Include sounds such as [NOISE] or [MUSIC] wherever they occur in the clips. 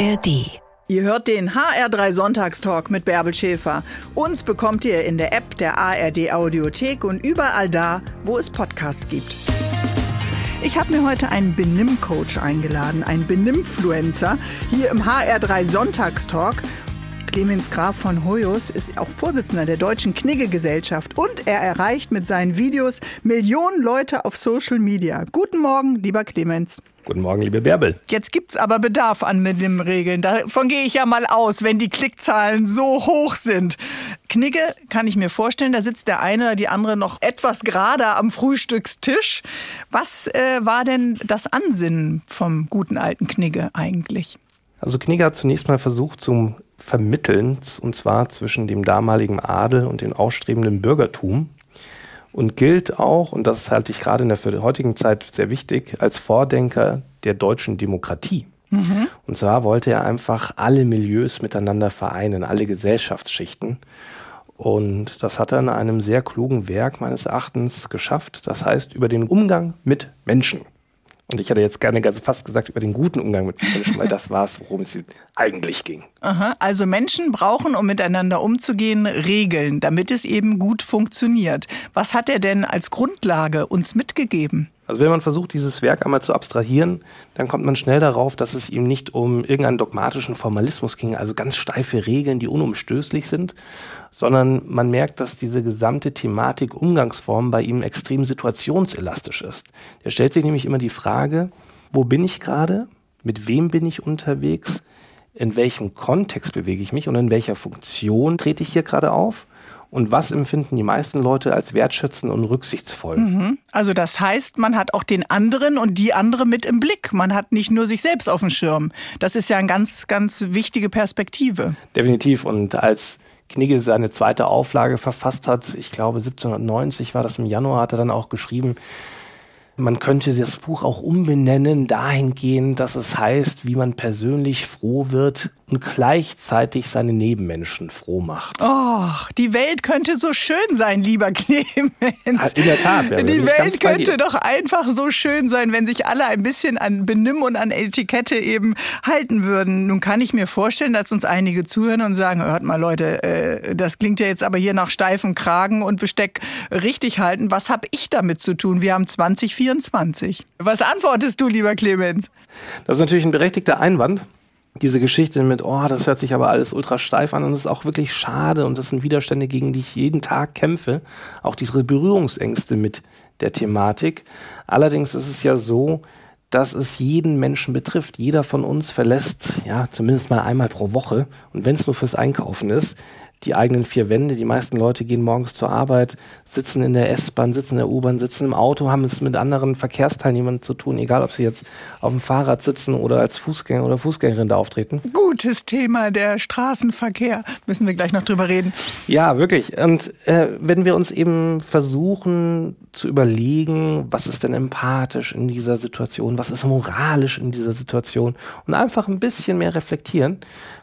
ARD. Ihr hört den HR3 Sonntagstalk mit Bärbel Schäfer. Uns bekommt ihr in der App der ARD Audiothek und überall da, wo es Podcasts gibt. Ich habe mir heute einen Benimmcoach eingeladen, einen Benimmfluencer, hier im HR3 Sonntagstalk. Clemens Graf von Hoyos ist auch Vorsitzender der Deutschen Knigge-Gesellschaft und er erreicht mit seinen Videos Millionen Leute auf Social Media. Guten Morgen, lieber Clemens. Guten Morgen, liebe Bärbel. Jetzt gibt's aber Bedarf an mit den Regeln. Davon gehe ich ja mal aus, wenn die Klickzahlen so hoch sind. Knigge kann ich mir vorstellen, da sitzt der eine oder die andere noch etwas gerader am Frühstückstisch. Was äh, war denn das Ansinnen vom guten alten Knigge eigentlich? Also Knigge hat zunächst mal versucht zum Vermitteln, und zwar zwischen dem damaligen Adel und dem ausstrebenden Bürgertum und gilt auch, und das halte ich gerade in der heutigen Zeit sehr wichtig, als Vordenker der deutschen Demokratie. Mhm. Und zwar wollte er einfach alle Milieus miteinander vereinen, alle Gesellschaftsschichten. Und das hat er in einem sehr klugen Werk meines Erachtens geschafft. Das heißt, über den Umgang mit Menschen. Und ich hätte jetzt gerne fast gesagt über den guten Umgang mit Menschen, weil das war es, worum es eigentlich ging. Aha, also Menschen brauchen, um miteinander umzugehen, Regeln, damit es eben gut funktioniert. Was hat er denn als Grundlage uns mitgegeben? Also wenn man versucht, dieses Werk einmal zu abstrahieren, dann kommt man schnell darauf, dass es ihm nicht um irgendeinen dogmatischen Formalismus ging, also ganz steife Regeln, die unumstößlich sind, sondern man merkt, dass diese gesamte Thematik Umgangsform bei ihm extrem situationselastisch ist. Er stellt sich nämlich immer die Frage, wo bin ich gerade? Mit wem bin ich unterwegs? In welchem Kontext bewege ich mich und in welcher Funktion trete ich hier gerade auf? Und was empfinden die meisten Leute als wertschätzend und rücksichtsvoll. Mhm. Also das heißt, man hat auch den anderen und die andere mit im Blick. Man hat nicht nur sich selbst auf dem Schirm. Das ist ja eine ganz, ganz wichtige Perspektive. Definitiv. Und als Knigge seine zweite Auflage verfasst hat, ich glaube 1790 war das im Januar, hat er dann auch geschrieben, man könnte das Buch auch umbenennen dahingehend, dass es heißt, wie man persönlich froh wird und gleichzeitig seine Nebenmenschen froh macht. Oh, die Welt könnte so schön sein, lieber Clemens. In der Tat. Die Welt könnte doch einfach so schön sein, wenn sich alle ein bisschen an Benimm und an Etikette eben halten würden. Nun kann ich mir vorstellen, dass uns einige zuhören und sagen, hört mal Leute, äh, das klingt ja jetzt aber hier nach steifem Kragen und Besteck richtig halten. Was habe ich damit zu tun? Wir haben 2024. Was antwortest du, lieber Clemens? Das ist natürlich ein berechtigter Einwand diese Geschichte mit, oh, das hört sich aber alles ultra steif an und das ist auch wirklich schade und das sind Widerstände, gegen die ich jeden Tag kämpfe. Auch diese Berührungsängste mit der Thematik. Allerdings ist es ja so, dass es jeden Menschen betrifft. Jeder von uns verlässt, ja, zumindest mal einmal pro Woche und wenn es nur fürs Einkaufen ist, die eigenen vier Wände. Die meisten Leute gehen morgens zur Arbeit, sitzen in der S-Bahn, sitzen in der U-Bahn, sitzen im Auto, haben es mit anderen Verkehrsteilnehmern zu tun, egal ob sie jetzt auf dem Fahrrad sitzen oder als Fußgänger oder Fußgängerin da auftreten. Gutes Thema, der Straßenverkehr. Müssen wir gleich noch drüber reden. Ja, wirklich. Und äh, wenn wir uns eben versuchen zu überlegen, was ist denn empathisch in dieser Situation, was ist moralisch in dieser Situation und einfach ein bisschen mehr reflektieren,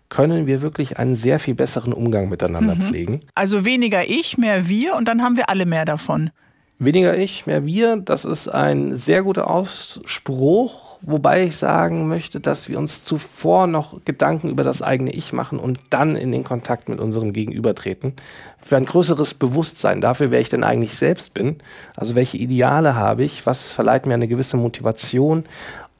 können wir wirklich einen sehr viel besseren Umgang miteinander mhm. pflegen. Also weniger ich, mehr wir und dann haben wir alle mehr davon. Weniger ich, mehr wir, das ist ein sehr guter Ausspruch, wobei ich sagen möchte, dass wir uns zuvor noch Gedanken über das eigene Ich machen und dann in den Kontakt mit unserem Gegenüber treten. Für ein größeres Bewusstsein dafür, wer ich denn eigentlich selbst bin, also welche Ideale habe ich, was verleiht mir eine gewisse Motivation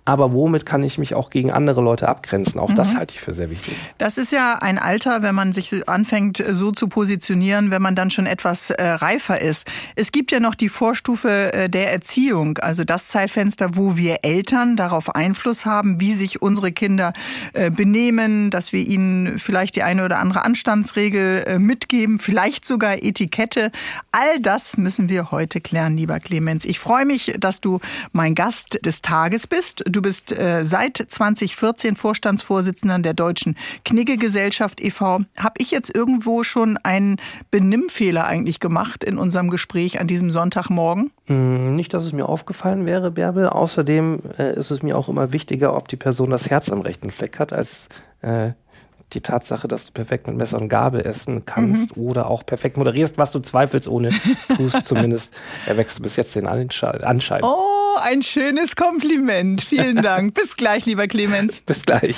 aber womit kann ich mich auch gegen andere Leute abgrenzen? Auch mhm. das halte ich für sehr wichtig. Das ist ja ein Alter, wenn man sich anfängt so zu positionieren, wenn man dann schon etwas äh, reifer ist. Es gibt ja noch die Vorstufe äh, der Erziehung, also das Zeitfenster, wo wir Eltern darauf Einfluss haben, wie sich unsere Kinder äh, benehmen, dass wir ihnen vielleicht die eine oder andere Anstandsregel äh, mitgeben, vielleicht sogar Etikette. All das müssen wir heute klären, lieber Clemens. Ich freue mich, dass du mein Gast des Tages bist. Du bist äh, seit 2014 Vorstandsvorsitzender der Deutschen Knigge-Gesellschaft e.V. Habe ich jetzt irgendwo schon einen Benimmfehler eigentlich gemacht in unserem Gespräch an diesem Sonntagmorgen? Mm, nicht, dass es mir aufgefallen wäre, Bärbel. Außerdem äh, ist es mir auch immer wichtiger, ob die Person das Herz am rechten Fleck hat, als äh, die Tatsache, dass du perfekt mit Messer und Gabel essen kannst mhm. oder auch perfekt moderierst, was du zweifelsohne tust, [LAUGHS] zumindest erwächst du bis jetzt den Anschein. Oh, ein schönes Kompliment. Vielen [LAUGHS] Dank. Bis gleich, lieber Clemens. Bis gleich.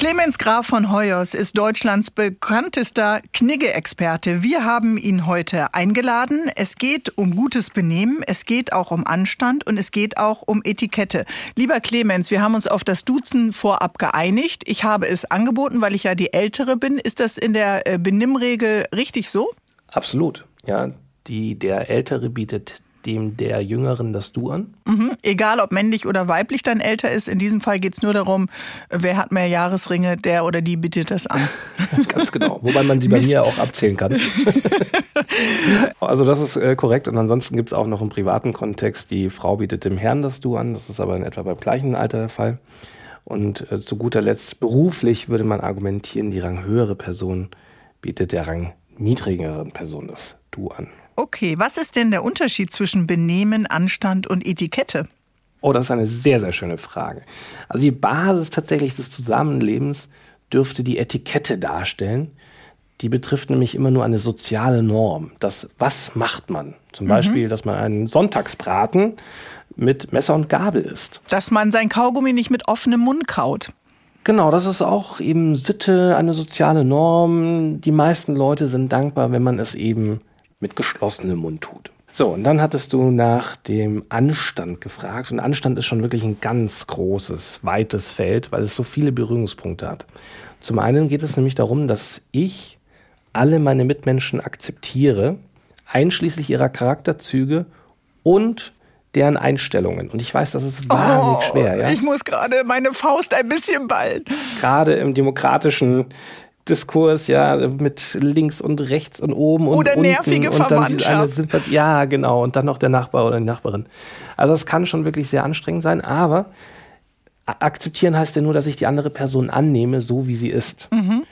Clemens Graf von Hoyers ist Deutschlands bekanntester Knigge-Experte. Wir haben ihn heute eingeladen. Es geht um gutes Benehmen, es geht auch um Anstand und es geht auch um Etikette. Lieber Clemens, wir haben uns auf das Duzen vorab geeinigt. Ich habe es angeboten, weil ich ja die Ältere bin. Ist das in der äh, Benimmregel richtig so? Absolut. Ja, die, der Ältere bietet dem der Jüngeren das Du an? Mhm. Egal, ob männlich oder weiblich dann älter ist. In diesem Fall geht es nur darum, wer hat mehr Jahresringe, der oder die bietet das an. [LAUGHS] Ganz genau. Wobei man sie bei mir auch abzählen kann. [LAUGHS] also das ist äh, korrekt. Und ansonsten gibt es auch noch im privaten Kontext, die Frau bietet dem Herrn das Du an. Das ist aber in etwa beim gleichen Alter der Fall. Und äh, zu guter Letzt beruflich würde man argumentieren, die ranghöhere Person bietet der rangniedrigeren Person das Du an. Okay, was ist denn der Unterschied zwischen Benehmen, Anstand und Etikette? Oh, das ist eine sehr, sehr schöne Frage. Also die Basis tatsächlich des Zusammenlebens dürfte die Etikette darstellen. Die betrifft nämlich immer nur eine soziale Norm. Das, was macht man? Zum mhm. Beispiel, dass man einen Sonntagsbraten mit Messer und Gabel isst. Dass man sein Kaugummi nicht mit offenem Mund kaut. Genau, das ist auch eben Sitte, eine soziale Norm. Die meisten Leute sind dankbar, wenn man es eben mit geschlossenem Mund tut. So, und dann hattest du nach dem Anstand gefragt. Und Anstand ist schon wirklich ein ganz großes, weites Feld, weil es so viele Berührungspunkte hat. Zum einen geht es nämlich darum, dass ich alle meine Mitmenschen akzeptiere, einschließlich ihrer Charakterzüge und deren Einstellungen. Und ich weiß, das ist wahnsinnig oh, schwer. Ja? Ich muss gerade meine Faust ein bisschen ballen. Gerade im demokratischen Diskurs, ja, mit links und rechts und oben und oder unten nervige und dann eine ja, genau, und dann noch der Nachbar oder die Nachbarin. Also es kann schon wirklich sehr anstrengend sein, aber akzeptieren heißt ja nur, dass ich die andere Person annehme, so wie sie ist. Mhm.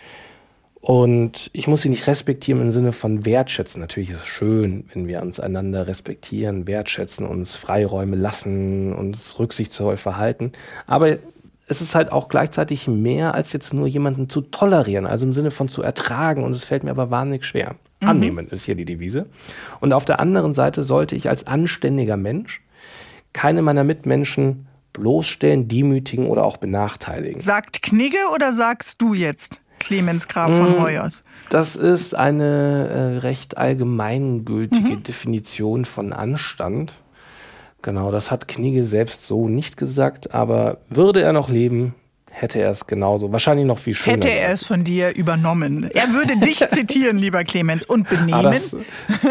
Und ich muss sie nicht respektieren im Sinne von wertschätzen. Natürlich ist es schön, wenn wir uns einander respektieren, wertschätzen, uns Freiräume lassen, uns rücksichtsvoll verhalten. Aber es ist halt auch gleichzeitig mehr als jetzt nur jemanden zu tolerieren, also im Sinne von zu ertragen. Und es fällt mir aber wahnsinnig schwer. Mhm. Annehmen ist hier die Devise. Und auf der anderen Seite sollte ich als anständiger Mensch keine meiner Mitmenschen bloßstellen, demütigen oder auch benachteiligen. Sagt Knigge oder sagst du jetzt, Clemens Graf von hm, Hoyers? Das ist eine äh, recht allgemeingültige mhm. Definition von Anstand. Genau, das hat Knigge selbst so nicht gesagt, aber würde er noch leben, hätte er es genauso, wahrscheinlich noch viel schöner. Hätte er es von dir übernommen. Er würde dich [LAUGHS] zitieren, lieber Clemens, und benehmen. Ah, das,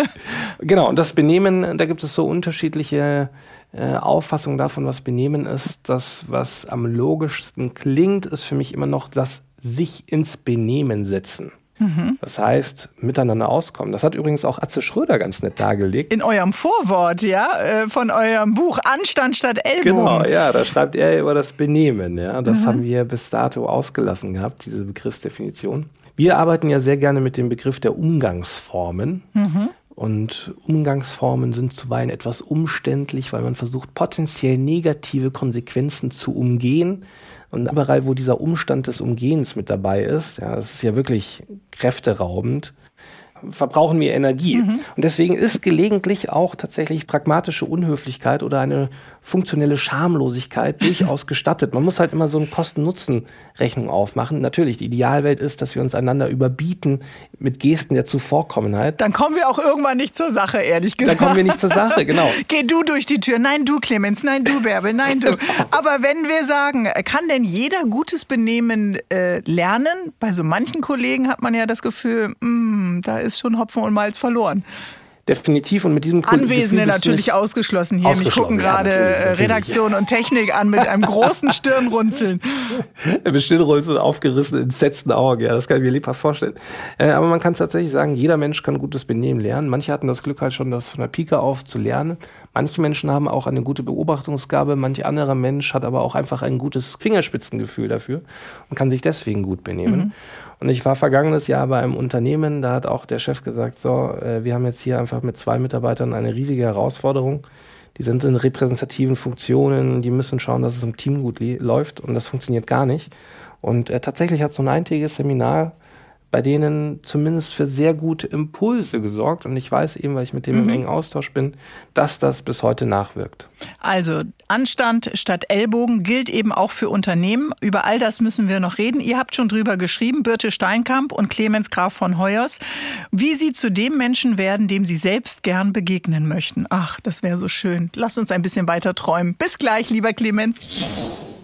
[LAUGHS] genau, und das Benehmen, da gibt es so unterschiedliche äh, Auffassungen davon, was Benehmen ist. Das, was am logischsten klingt, ist für mich immer noch das sich ins Benehmen setzen. Mhm. Das heißt, miteinander auskommen. Das hat übrigens auch Atze Schröder ganz nett dargelegt. In eurem Vorwort, ja, äh, von eurem Buch Anstand statt Ellbogen. Genau, ja, da schreibt er über das Benehmen. Ja, das mhm. haben wir bis dato ausgelassen gehabt, diese Begriffsdefinition. Wir arbeiten ja sehr gerne mit dem Begriff der Umgangsformen. Mhm. Und Umgangsformen sind zuweilen etwas umständlich, weil man versucht, potenziell negative Konsequenzen zu umgehen. Und überall, wo dieser Umstand des Umgehens mit dabei ist, ja, das ist ja wirklich kräfteraubend, verbrauchen wir Energie. Mhm. Und deswegen ist gelegentlich auch tatsächlich pragmatische Unhöflichkeit oder eine funktionelle Schamlosigkeit [LAUGHS] durchaus gestattet. Man muss halt immer so eine Kosten-Nutzen-Rechnung aufmachen. Natürlich, die Idealwelt ist, dass wir uns einander überbieten mit Gesten der Zuvorkommenheit. Dann kommen wir auch irgendwann nicht zur Sache, ehrlich gesagt. Dann kommen wir nicht zur Sache, genau. [LAUGHS] Geh du durch die Tür. Nein, du Clemens. Nein, du Bärbel. Nein, du. [LAUGHS] Aber wenn wir sagen, kann denn jeder gutes Benehmen äh, lernen? Bei so manchen Kollegen hat man ja das Gefühl, mh, hm, da ist schon Hopfen und Malz verloren. Definitiv und mit diesem Anwesende natürlich ausgeschlossen hier. Mich gucken gerade ja, Redaktion und Technik an mit einem großen Stirnrunzeln. [LAUGHS] mit Stirnrunzeln aufgerissen, entsetzten Augen, ja, das kann ich mir lebhaft vorstellen. Äh, aber man kann tatsächlich sagen, jeder Mensch kann gutes Benehmen lernen. Manche hatten das Glück halt schon, das von der Pike auf zu lernen. Manche Menschen haben auch eine gute Beobachtungsgabe, manch anderer Mensch hat aber auch einfach ein gutes Fingerspitzengefühl dafür und kann sich deswegen gut benehmen. Mhm. Und ich war vergangenes Jahr bei einem Unternehmen, da hat auch der Chef gesagt, so, äh, wir haben jetzt hier einfach mit zwei Mitarbeitern eine riesige Herausforderung. Die sind in repräsentativen Funktionen, die müssen schauen, dass es im Team gut läuft und das funktioniert gar nicht. Und äh, tatsächlich hat so ein eintägiges Seminar bei denen zumindest für sehr gute Impulse gesorgt. Und ich weiß eben, weil ich mit dem mhm. im engen Austausch bin, dass das bis heute nachwirkt. Also Anstand statt Ellbogen gilt eben auch für Unternehmen. Über all das müssen wir noch reden. Ihr habt schon drüber geschrieben, Birte Steinkamp und Clemens Graf von Heuers, wie sie zu dem Menschen werden, dem sie selbst gern begegnen möchten. Ach, das wäre so schön. Lass uns ein bisschen weiter träumen. Bis gleich, lieber Clemens.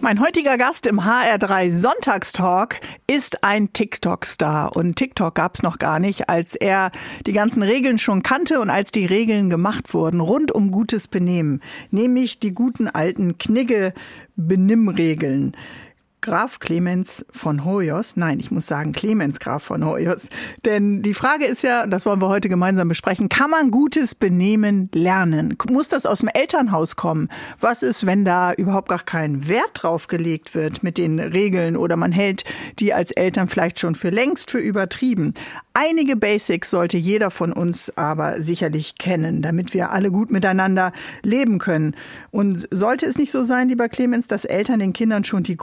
Mein heutiger Gast im HR3 Sonntagstalk ist ein TikTok-Star. Und TikTok gab es noch gar nicht, als er die ganzen Regeln schon kannte und als die Regeln gemacht wurden, rund um gutes Benehmen. Nämlich die guten alten Knigge-Benimmregeln. Graf Clemens von Hoyos, nein, ich muss sagen Clemens Graf von Hoyos, denn die Frage ist ja, das wollen wir heute gemeinsam besprechen, kann man gutes Benehmen lernen? Muss das aus dem Elternhaus kommen? Was ist, wenn da überhaupt gar kein Wert drauf gelegt wird mit den Regeln oder man hält die als Eltern vielleicht schon für längst für übertrieben? Einige Basics sollte jeder von uns aber sicherlich kennen, damit wir alle gut miteinander leben können. Und sollte es nicht so sein, lieber Clemens, dass Eltern den Kindern schon die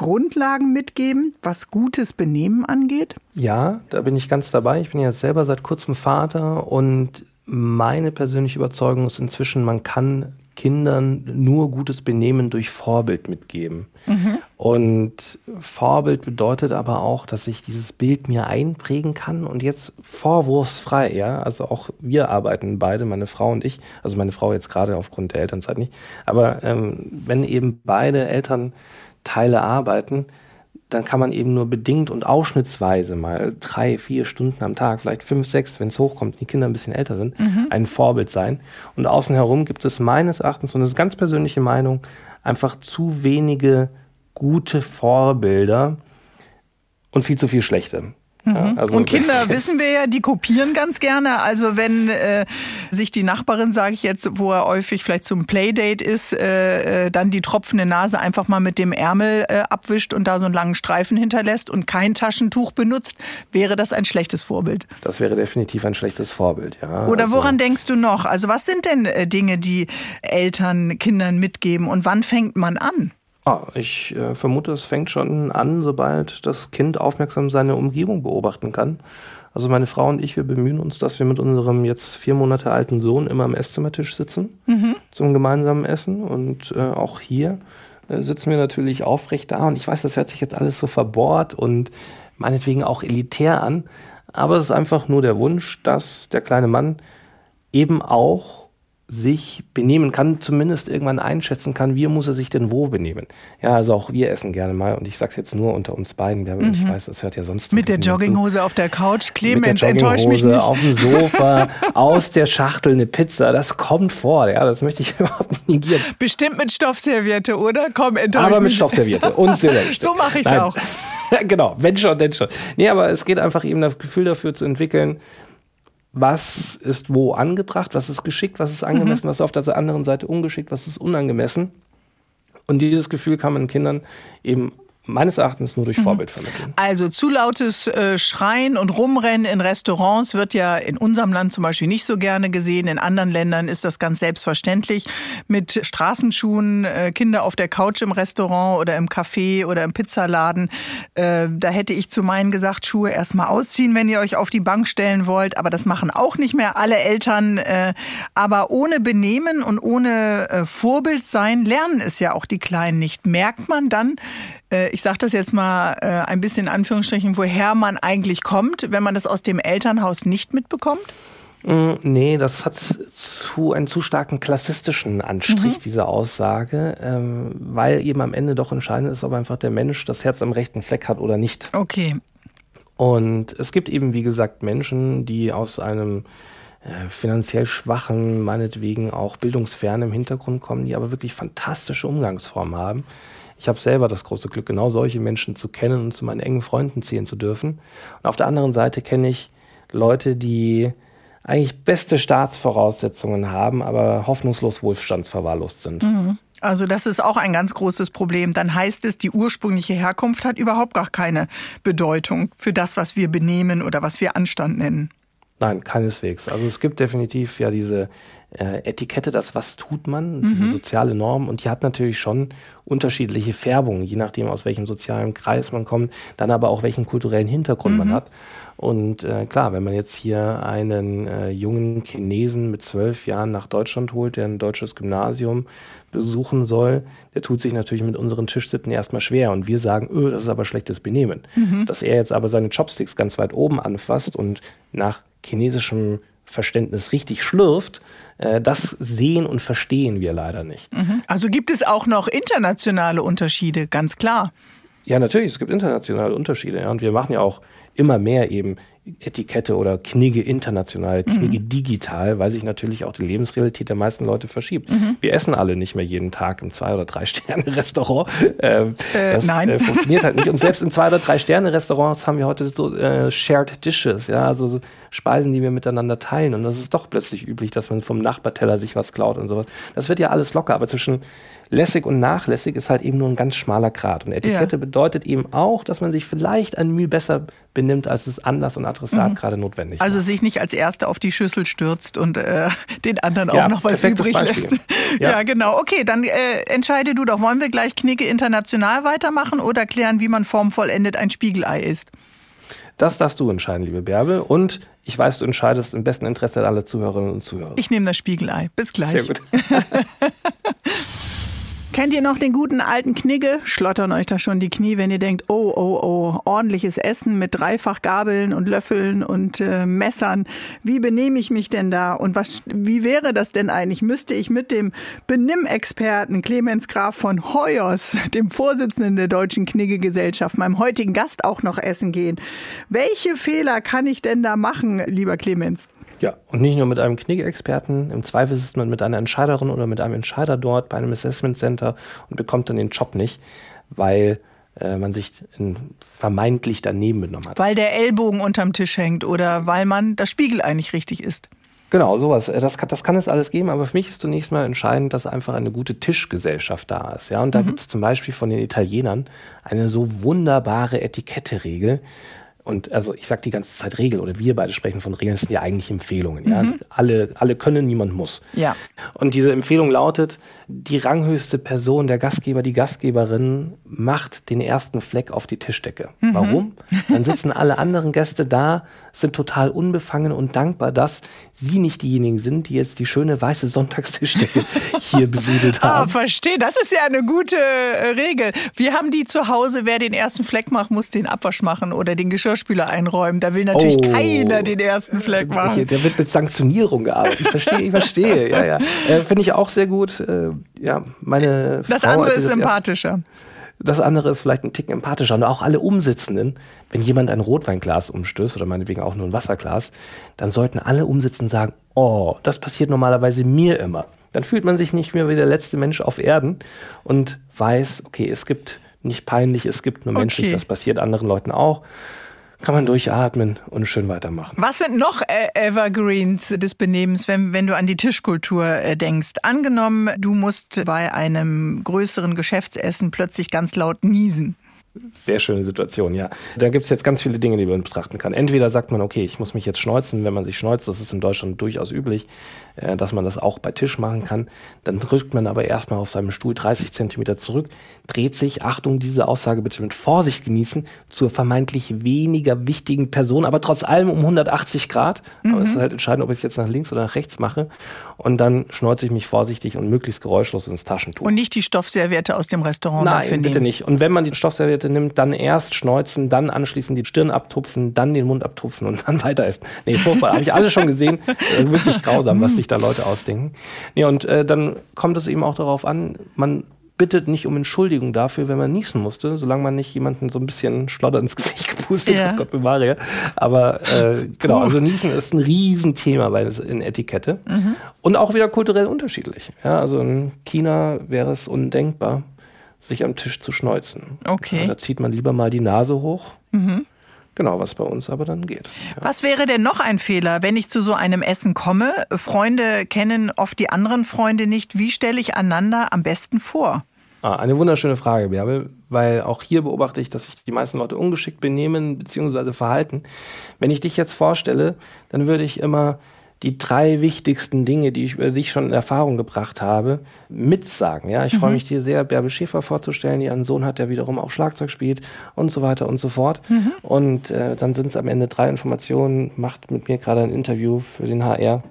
Grundlagen mitgeben, was gutes Benehmen angeht? Ja, da bin ich ganz dabei. Ich bin jetzt selber seit kurzem Vater und meine persönliche Überzeugung ist inzwischen, man kann Kindern nur gutes Benehmen durch Vorbild mitgeben. Mhm. Und Vorbild bedeutet aber auch, dass ich dieses Bild mir einprägen kann und jetzt vorwurfsfrei, ja, also auch wir arbeiten beide, meine Frau und ich, also meine Frau jetzt gerade aufgrund der Elternzeit nicht, aber ähm, wenn eben beide Elternteile arbeiten, dann kann man eben nur bedingt und ausschnittsweise mal drei, vier Stunden am Tag, vielleicht fünf, sechs, wenn es hochkommt, die Kinder ein bisschen älter sind, mhm. ein Vorbild sein. Und außen herum gibt es meines Erachtens, und das ist ganz persönliche Meinung, einfach zu wenige gute Vorbilder und viel zu viel schlechte. Ja, mhm. also und Kinder [LAUGHS] wissen wir ja, die kopieren ganz gerne. Also wenn äh, sich die Nachbarin, sage ich jetzt, wo er häufig vielleicht zum Playdate ist, äh, äh, dann die tropfende Nase einfach mal mit dem Ärmel äh, abwischt und da so einen langen Streifen hinterlässt und kein Taschentuch benutzt, wäre das ein schlechtes Vorbild. Das wäre definitiv ein schlechtes Vorbild, ja. Oder also, woran denkst du noch? Also was sind denn äh, Dinge, die Eltern Kindern mitgeben und wann fängt man an? Ah, ich äh, vermute, es fängt schon an, sobald das Kind aufmerksam seine Umgebung beobachten kann. Also meine Frau und ich, wir bemühen uns, dass wir mit unserem jetzt vier Monate alten Sohn immer am Esszimmertisch sitzen mhm. zum gemeinsamen Essen. Und äh, auch hier äh, sitzen wir natürlich aufrecht da. Und ich weiß, das hört sich jetzt alles so verbohrt und meinetwegen auch elitär an. Aber es ist einfach nur der Wunsch, dass der kleine Mann eben auch sich benehmen kann, zumindest irgendwann einschätzen kann, wie muss er sich denn wo benehmen. Ja, also auch wir essen gerne mal und ich sag's jetzt nur unter uns beiden, mhm. ich weiß, das hört ja sonst Mit der Jogginghose zu. auf der Couch, Clemens, enttäuscht mich nicht. auf dem Sofa, aus der Schachtel eine Pizza, das kommt vor, ja, das möchte ich [LAUGHS] überhaupt nicht negieren. Bestimmt mit Stoffserviette, oder? Komm, enttäuscht Aber mit Stoffserviette und [LAUGHS] Silberstück. so mache ich's Nein. auch. [LAUGHS] genau, wenn schon, denn schon. Nee, aber es geht einfach eben das Gefühl dafür zu entwickeln, was ist wo angebracht, was ist geschickt, was ist angemessen, mhm. was ist auf der anderen Seite ungeschickt, was ist unangemessen. Und dieses Gefühl kann man Kindern eben meines Erachtens nur durch mhm. Vorbild vermitteln. Also zu lautes äh, Schreien und Rumrennen in Restaurants wird ja in unserem Land zum Beispiel nicht so gerne gesehen. In anderen Ländern ist das ganz selbstverständlich. Mit Straßenschuhen, äh, Kinder auf der Couch im Restaurant oder im Café oder im Pizzaladen. Äh, da hätte ich zu meinen gesagt, Schuhe erstmal ausziehen, wenn ihr euch auf die Bank stellen wollt. Aber das machen auch nicht mehr alle Eltern. aber ohne Benehmen und ohne Vorbild sein lernen es ja auch die Kleinen nicht. Merkt man dann, äh, ich sage das jetzt mal äh, ein bisschen in Anführungsstrichen, woher man eigentlich kommt, wenn man das aus dem Elternhaus nicht mitbekommt? Mm, nee, das hat zu einen zu starken klassistischen Anstrich, mhm. diese Aussage, ähm, weil eben am Ende doch entscheidend ist, ob einfach der Mensch das Herz am rechten Fleck hat oder nicht. Okay. Und es gibt eben, wie gesagt, Menschen, die aus einem äh, finanziell schwachen, meinetwegen auch bildungsfernen Hintergrund kommen, die aber wirklich fantastische Umgangsformen haben ich habe selber das große Glück, genau solche Menschen zu kennen und zu meinen engen Freunden zählen zu dürfen. Und auf der anderen Seite kenne ich Leute, die eigentlich beste Staatsvoraussetzungen haben, aber hoffnungslos wohlstandsverwahrlost sind. Mhm. Also das ist auch ein ganz großes Problem. Dann heißt es, die ursprüngliche Herkunft hat überhaupt gar keine Bedeutung für das, was wir benehmen oder was wir Anstand nennen. Nein, keineswegs. Also es gibt definitiv ja diese äh, Etikette, das was tut man, mhm. diese soziale Norm und die hat natürlich schon unterschiedliche Färbungen, je nachdem aus welchem sozialen Kreis man kommt, dann aber auch welchen kulturellen Hintergrund mhm. man hat. Und äh, klar, wenn man jetzt hier einen äh, jungen Chinesen mit zwölf Jahren nach Deutschland holt, der ein deutsches Gymnasium besuchen soll, der tut sich natürlich mit unseren Tischsitten erstmal schwer. Und wir sagen, öh, das ist aber schlechtes Benehmen. Mhm. Dass er jetzt aber seine Chopsticks ganz weit oben anfasst und nach chinesischem Verständnis richtig schlürft, äh, das sehen und verstehen wir leider nicht. Mhm. Also gibt es auch noch internationale Unterschiede, ganz klar. Ja, natürlich, es gibt internationale Unterschiede. Ja, und wir machen ja auch immer mehr eben Etikette oder Knigge international, Knigge mhm. digital, weil sich natürlich auch die Lebensrealität der meisten Leute verschiebt. Mhm. Wir essen alle nicht mehr jeden Tag im Zwei- oder Drei-Sterne-Restaurant. [LAUGHS] Ähm, äh, das nein. Äh, funktioniert halt nicht. Und selbst [LAUGHS] in Zwei- oder Drei-Sterne-Restaurants haben wir heute so äh, Shared Dishes, ja, also Speisen, die wir miteinander teilen. Und das ist doch plötzlich üblich, dass man vom Nachbarteller sich was klaut und sowas. Das wird ja alles locker, aber zwischen lässig und nachlässig ist halt eben nur ein ganz schmaler Grad. Und Etikette ja. bedeutet eben auch, dass man sich vielleicht ein Mühe besser benimmt, als es Anlass und Adressat mhm. gerade notwendig Also macht. sich nicht als Erster auf die Schüssel stürzt und äh, [LAUGHS] den anderen ja, auch noch was übrig lässt. [LAUGHS] Ja. ja. genau. Okay, dann äh, entscheide du doch, wollen wir gleich Knicke international weitermachen oder klären, wie man formvollendet ein Spiegelei ist? Das darfst du entscheiden, liebe Bärbe. Und ich weiß, du entscheidest im besten Interesse aller Zuhörerinnen und Zuhörer. Ich nehme das Spiegelei. Bis gleich. Sehr gut. [LAUGHS] Kennt ihr noch den guten alten Knigge? Schlottern euch da schon die Knie, wenn ihr denkt, oh, oh, oh, ordentliches Essen mit dreifach Gabeln und Löffeln und äh, Messern. Wie benehme ich mich denn da? Und was, wie wäre das denn eigentlich? Müsste ich mit dem Benimmexperten Clemens Graf von Hoyos, dem Vorsitzenden der Deutschen Knigge-Gesellschaft, meinem heutigen Gast auch noch essen gehen? Welche Fehler kann ich denn da machen, lieber Clemens? Ja, und nicht nur mit einem Knigge-Experten. Im Zweifel sitzt man mit einer Entscheiderin oder mit einem Entscheider dort bei einem Assessment Center und bekommt dann den Job nicht, weil äh, man sich vermeintlich daneben benommen hat. Weil der Ellbogen unterm Tisch hängt oder weil man das Spiegel eigentlich richtig ist. Genau, sowas. Äh, das kann, das kann es alles geben, aber für mich ist zunächst mal entscheidend, dass einfach eine gute Tischgesellschaft da ist. Ja, und da mhm. gibt es zum Beispiel von den Italienern eine so wunderbare Etikette-Regel, und also ich sage die ganze Zeit Regel oder wir beide sprechen von Regeln, das sind ja eigentlich Empfehlungen. Mhm. Ja? Alle, alle können, niemand muss. Ja. Und diese Empfehlung lautet, die ranghöchste Person, der Gastgeber, die Gastgeberin macht den ersten Fleck auf die Tischdecke. Mhm. Warum? Dann sitzen alle anderen Gäste da, sind total unbefangen und dankbar, dass sie nicht diejenigen sind, die jetzt die schöne weiße Sonntagstischdecke [LAUGHS] hier besudelt ah, haben. Ah, verstehe. Das ist ja eine gute äh, Regel. Wir haben die zu Hause, wer den ersten Fleck macht, muss den Abwasch machen oder den Geschirrspüler einräumen. Da will natürlich oh. keiner den ersten Fleck machen. Der wird mit Sanktionierung gearbeitet. Ich verstehe, ich verstehe. Ja, ja. [LAUGHS] Äh, Finde ich auch sehr gut. Äh, ja, meine Das Frau, andere ist sympathischer. Erst, das andere ist vielleicht ein Ticken empathischer. Und auch alle Umsitzenden, wenn jemand ein Rotweinglas umstößt oder meinetwegen auch nur ein Wasserglas, dann sollten alle Umsitzenden sagen, oh, das passiert normalerweise mir immer. Dann fühlt man sich nicht mehr wie der letzte Mensch auf Erden und weiß, okay, es gibt nicht peinlich, es gibt nur menschlich, okay. das passiert anderen Leuten auch kann man durchatmen und schön weitermachen. Was sind noch äh, Evergreens des Benehmens, wenn, wenn du an die Tischkultur äh, denkst? Angenommen, du musst bei einem größeren Geschäftsessen plötzlich ganz laut niesen. Sehr schöne Situation, ja. Da gibt es jetzt ganz viele Dinge, die man betrachten kann. Entweder sagt man, okay, ich muss mich jetzt schneuzen, wenn man sich schneuzt, das ist in Deutschland durchaus üblich, äh, dass man das auch bei Tisch machen kann. Dann drückt man aber erstmal auf seinem Stuhl 30 Zentimeter zurück, dreht sich, Achtung, diese Aussage bitte mit Vorsicht genießen, zur vermeintlich weniger wichtigen Person, aber trotz allem um 180 Grad. Mhm. Aber es ist halt entscheidend, ob ich es jetzt nach links oder nach rechts mache. Und dann schneuze ich mich vorsichtig und möglichst geräuschlos ins Taschentuch. Und nicht die Stoffserviette aus dem Restaurant Nein, bitte nehmen. nicht. Und wenn man die Stoffserviette nimmt, dann erst schneuzen, dann anschließend die Stirn abtupfen, dann den Mund abtupfen und dann [LAUGHS] weiter essen. Nee, furchtbar. Habe ich alles schon gesehen. Äh, wirklich grausam, was sich da Leute ausdenken. Nee, und äh, dann kommt es eben auch darauf an, man bittet nicht um Entschuldigung dafür, wenn man niesen musste, solange man nicht jemanden so ein bisschen Schlotter ins Gesicht [LAUGHS] gepustet ja. hat, Gott bewahre. Aber äh, genau, also Niesen ist ein Riesenthema bei in Etikette mhm. und auch wieder kulturell unterschiedlich. Ja, also in China wäre es undenkbar, sich am Tisch zu schneuzen. Okay. Ja, da zieht man lieber mal die Nase hoch. Mhm. Genau, was bei uns aber dann geht. Ja. Was wäre denn noch ein Fehler, wenn ich zu so einem Essen komme? Freunde kennen oft die anderen Freunde nicht. Wie stelle ich einander am besten vor? Ah, eine wunderschöne Frage, Bärbel, weil auch hier beobachte ich, dass sich die meisten Leute ungeschickt benehmen bzw. verhalten. Wenn ich dich jetzt vorstelle, dann würde ich immer die drei wichtigsten Dinge, die ich über dich schon in Erfahrung gebracht habe, mitsagen. Ja, ich mhm. freue mich dir sehr, Bärbel Schäfer vorzustellen, die einen Sohn hat, der wiederum auch Schlagzeug spielt und so weiter und so fort. Mhm. Und äh, dann sind es am Ende drei Informationen, macht mit mir gerade ein Interview für den HR.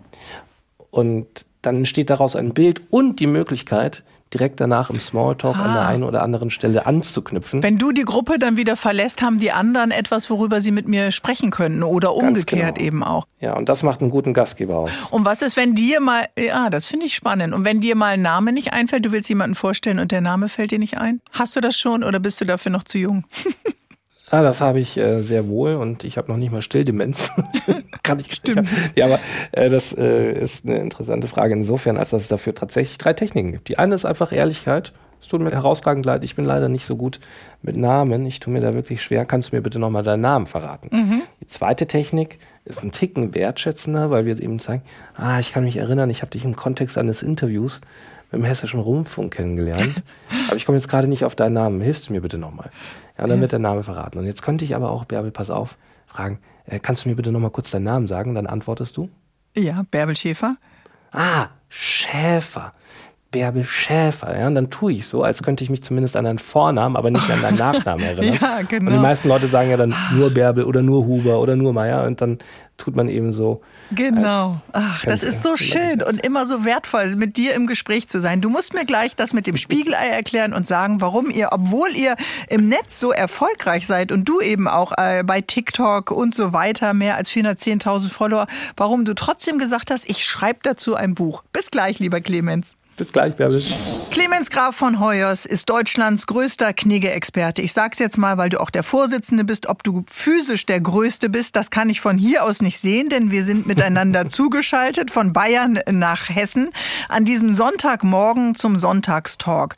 Und dann entsteht daraus ein Bild und die Möglichkeit, direkt danach im Smalltalk ah. an der ah. einen oder anderen Stelle anzuknüpfen. Wenn du die Gruppe dann wieder verlässt, haben die anderen etwas, worüber sie mit mir sprechen können oder umgekehrt genau. eben auch. Ja, und das macht einen guten Gastgeber aus. Und was ist, wenn dir mal, ja, das finde ich spannend. Und wenn dir mal ein Name nicht einfällt, du willst jemanden vorstellen und der Name fällt dir nicht ein? Hast du das schon oder bist du dafür noch zu jung? [LAUGHS] Ah, das habe ich äh, sehr wohl und ich habe noch nicht mal Stilldemenz. [LAUGHS] Kann ich Stimmt. Ja, aber äh, das äh, ist eine interessante Frage insofern, als dass es dafür tatsächlich drei Techniken gibt. Die eine ist einfach Ehrlichkeit. Es tut mir herausragend leid, ich bin leider nicht so gut mit Namen. Ich tue mir da wirklich schwer. Kannst du mir bitte nochmal deinen Namen verraten? Mhm. Die zweite Technik ist ein Ticken wertschätzender, weil wir eben zeigen, ah, ich kann mich erinnern, ich habe dich im Kontext eines Interviews mit dem Hessischen Rundfunk kennengelernt. [LAUGHS] aber ich komme jetzt gerade nicht auf deinen Namen. Hilfst du mir bitte nochmal? Ja, dann wird der Name verraten. Und jetzt könnte ich aber auch, Bärbel, pass auf, fragen, äh, kannst du mir bitte nochmal kurz deinen Namen sagen? Dann antwortest du. Ja, Bärbel Schäfer. Ah, Schäfer. Bärbel Schäfer. Ja, und dann tue ich so, als könnte ich mich zumindest an deinen Vornamen, aber nicht an deinen [LAUGHS] Nachnamen erinnern. ja, genau. Und die meisten Leute sagen ja dann nur Bärbel oder nur Huber oder nur Meier und dann tut man eben so. Genau. Ach, das ist so schön und immer so wertvoll, mit dir im Gespräch zu sein. Du musst mir gleich das mit dem Spiegelei erklären und sagen, warum ihr, obwohl ihr im Netz so erfolgreich seid und du eben auch äh, bei TikTok und so weiter, mehr als 410.000 Follower, warum du trotzdem gesagt hast, ich schreibe dazu ein Buch. Bis gleich, lieber Clemens. Bis gleich, Bärbel. Clemens Graf von Hoyers ist Deutschlands größter Knigge-Experte. Ich sag's jetzt mal, weil du auch der Vorsitzende bist. Ob du physisch der Größte bist, das kann ich von hier aus nicht sehen, denn wir sind miteinander [LAUGHS] zugeschaltet von Bayern nach Hessen an diesem Sonntagmorgen zum Sonntagstalk.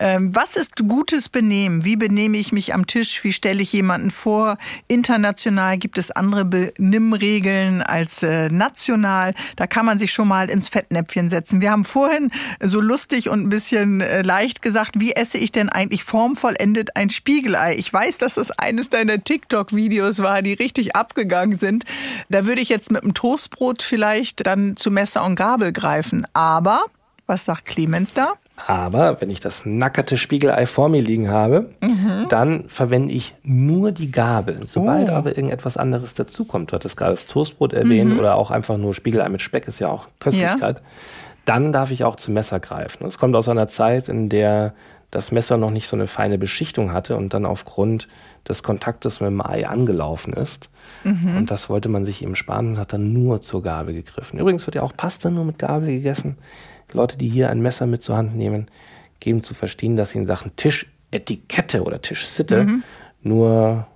Ähm, was ist gutes Benehmen? Wie benehme ich mich am Tisch? Wie stelle ich jemanden vor? International gibt es andere Benimmregeln als äh, national. Da kann man sich schon mal ins Fettnäpfchen setzen. Wir haben vorhin so lustig und ein bisschen äh, leicht gesagt, wie esse ich denn eigentlich formvollendet ein Spiegelei? Ich weiß, dass das eines deiner TikTok-Videos war, die richtig abgegangen sind. Da würde ich jetzt mit dem Toastbrot vielleicht dann zu Messer und Gabel greifen. Aber, was sagt Clemens da? Aber wenn ich das nackerte Spiegelei vor mir liegen habe, mhm. dann verwende ich nur die Gabel. Sobald oh. aber irgendetwas anderes dazukommt, du hattest gerade das Toastbrot erwähnt mhm. oder auch einfach nur Spiegelei mit Speck ist ja auch Köstlichkeit. Ja dann darf ich auch zum Messer greifen. Es kommt aus einer Zeit, in der das Messer noch nicht so eine feine Beschichtung hatte und dann aufgrund des Kontaktes mit dem Ei angelaufen ist. Mhm. Und das wollte man sich eben sparen und hat dann nur zur Gabel gegriffen. Übrigens wird ja auch Pasta nur mit Gabel gegessen. Leute, die hier ein Messer mit zur Hand nehmen, geben zu verstehen, dass sie in Sachen Tischetikette oder Tischsitte mhm. nur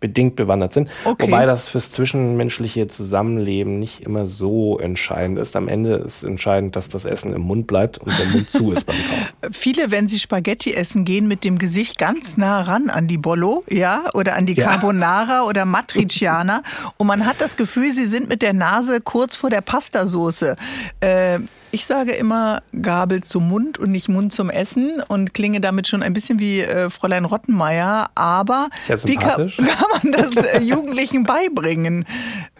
bedingt bewandert sind. Okay. Wobei das fürs zwischenmenschliche Zusammenleben nicht immer so entscheidend ist. Am Ende ist entscheidend, dass das Essen im Mund bleibt und der Mund zu ist beim Kauen. [LAUGHS] Viele, wenn sie Spaghetti essen, gehen mit dem Gesicht ganz nah ran an die Bollo, ja, oder an die ja. Carbonara oder Matriciana. [LAUGHS] und man hat das Gefühl, sie sind mit der Nase kurz vor der Pastasoße. Äh, ich sage immer Gabel zum Mund und nicht Mund zum Essen und klinge damit schon ein bisschen wie äh, Fräulein Rottenmeier. Aber wie kann, [LAUGHS] kann, man das äh, Jugendlichen beibringen,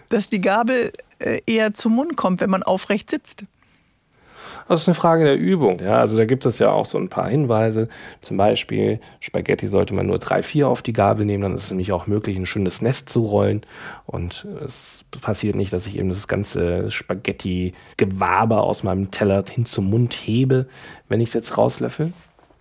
dass die Gabel äh, eher zum Mund kommt, wenn man aufrecht sitzt? Das ist eine Frage der Übung. Ja, also da gibt es ja auch so ein paar Hinweise. Zum Beispiel Spaghetti sollte man nur drei, vier auf die Gabel nehmen. Dann ist es nämlich auch möglich, ein schönes Nest zu rollen. Und es passiert nicht, dass ich eben das ganze Spaghetti-Gewaber aus meinem Teller hin zum Mund hebe, wenn ich es jetzt rauslöffel.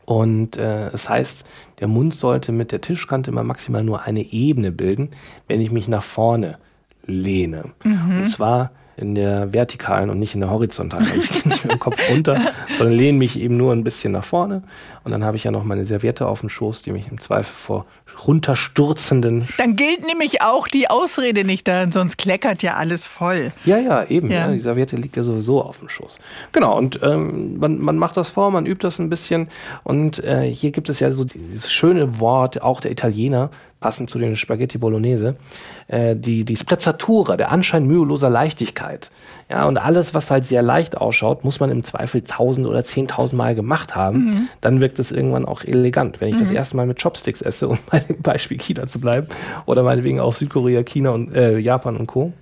Und äh, es heißt, der Mund sollte mit der Tischkante immer maximal nur eine Ebene bilden, wenn ich mich nach vorne lehne. Mhm. Und zwar in der vertikalen und nicht in der horizontalen. Also ich gehe nicht mit dem Kopf runter, sondern lehne mich eben nur ein bisschen nach vorne. Und dann habe ich ja noch meine Serviette auf dem Schoß, die mich im Zweifel vor runterstürzenden. Dann gilt nämlich auch die Ausrede nicht da, sonst kleckert ja alles voll. Ja, ja, eben. Ja. Ja, die Serviette liegt ja sowieso auf dem Schoß. Genau, und ähm, man, man macht das vor, man übt das ein bisschen. Und äh, hier gibt es ja so dieses schöne Wort, auch der Italiener, passend zu den Spaghetti Bolognese, äh, die, die Sprezzatura, der Anschein müheloser Leichtigkeit. Ja, und alles, was halt sehr leicht ausschaut, muss man im Zweifel tausend oder zehntausend Mal gemacht haben. Mhm. Dann wirkt es irgendwann auch elegant. Wenn ich mhm. das erste Mal mit Chopsticks esse, um [LAUGHS] bei dem Beispiel China zu bleiben, oder meinetwegen auch Südkorea, China und äh, Japan und Co.,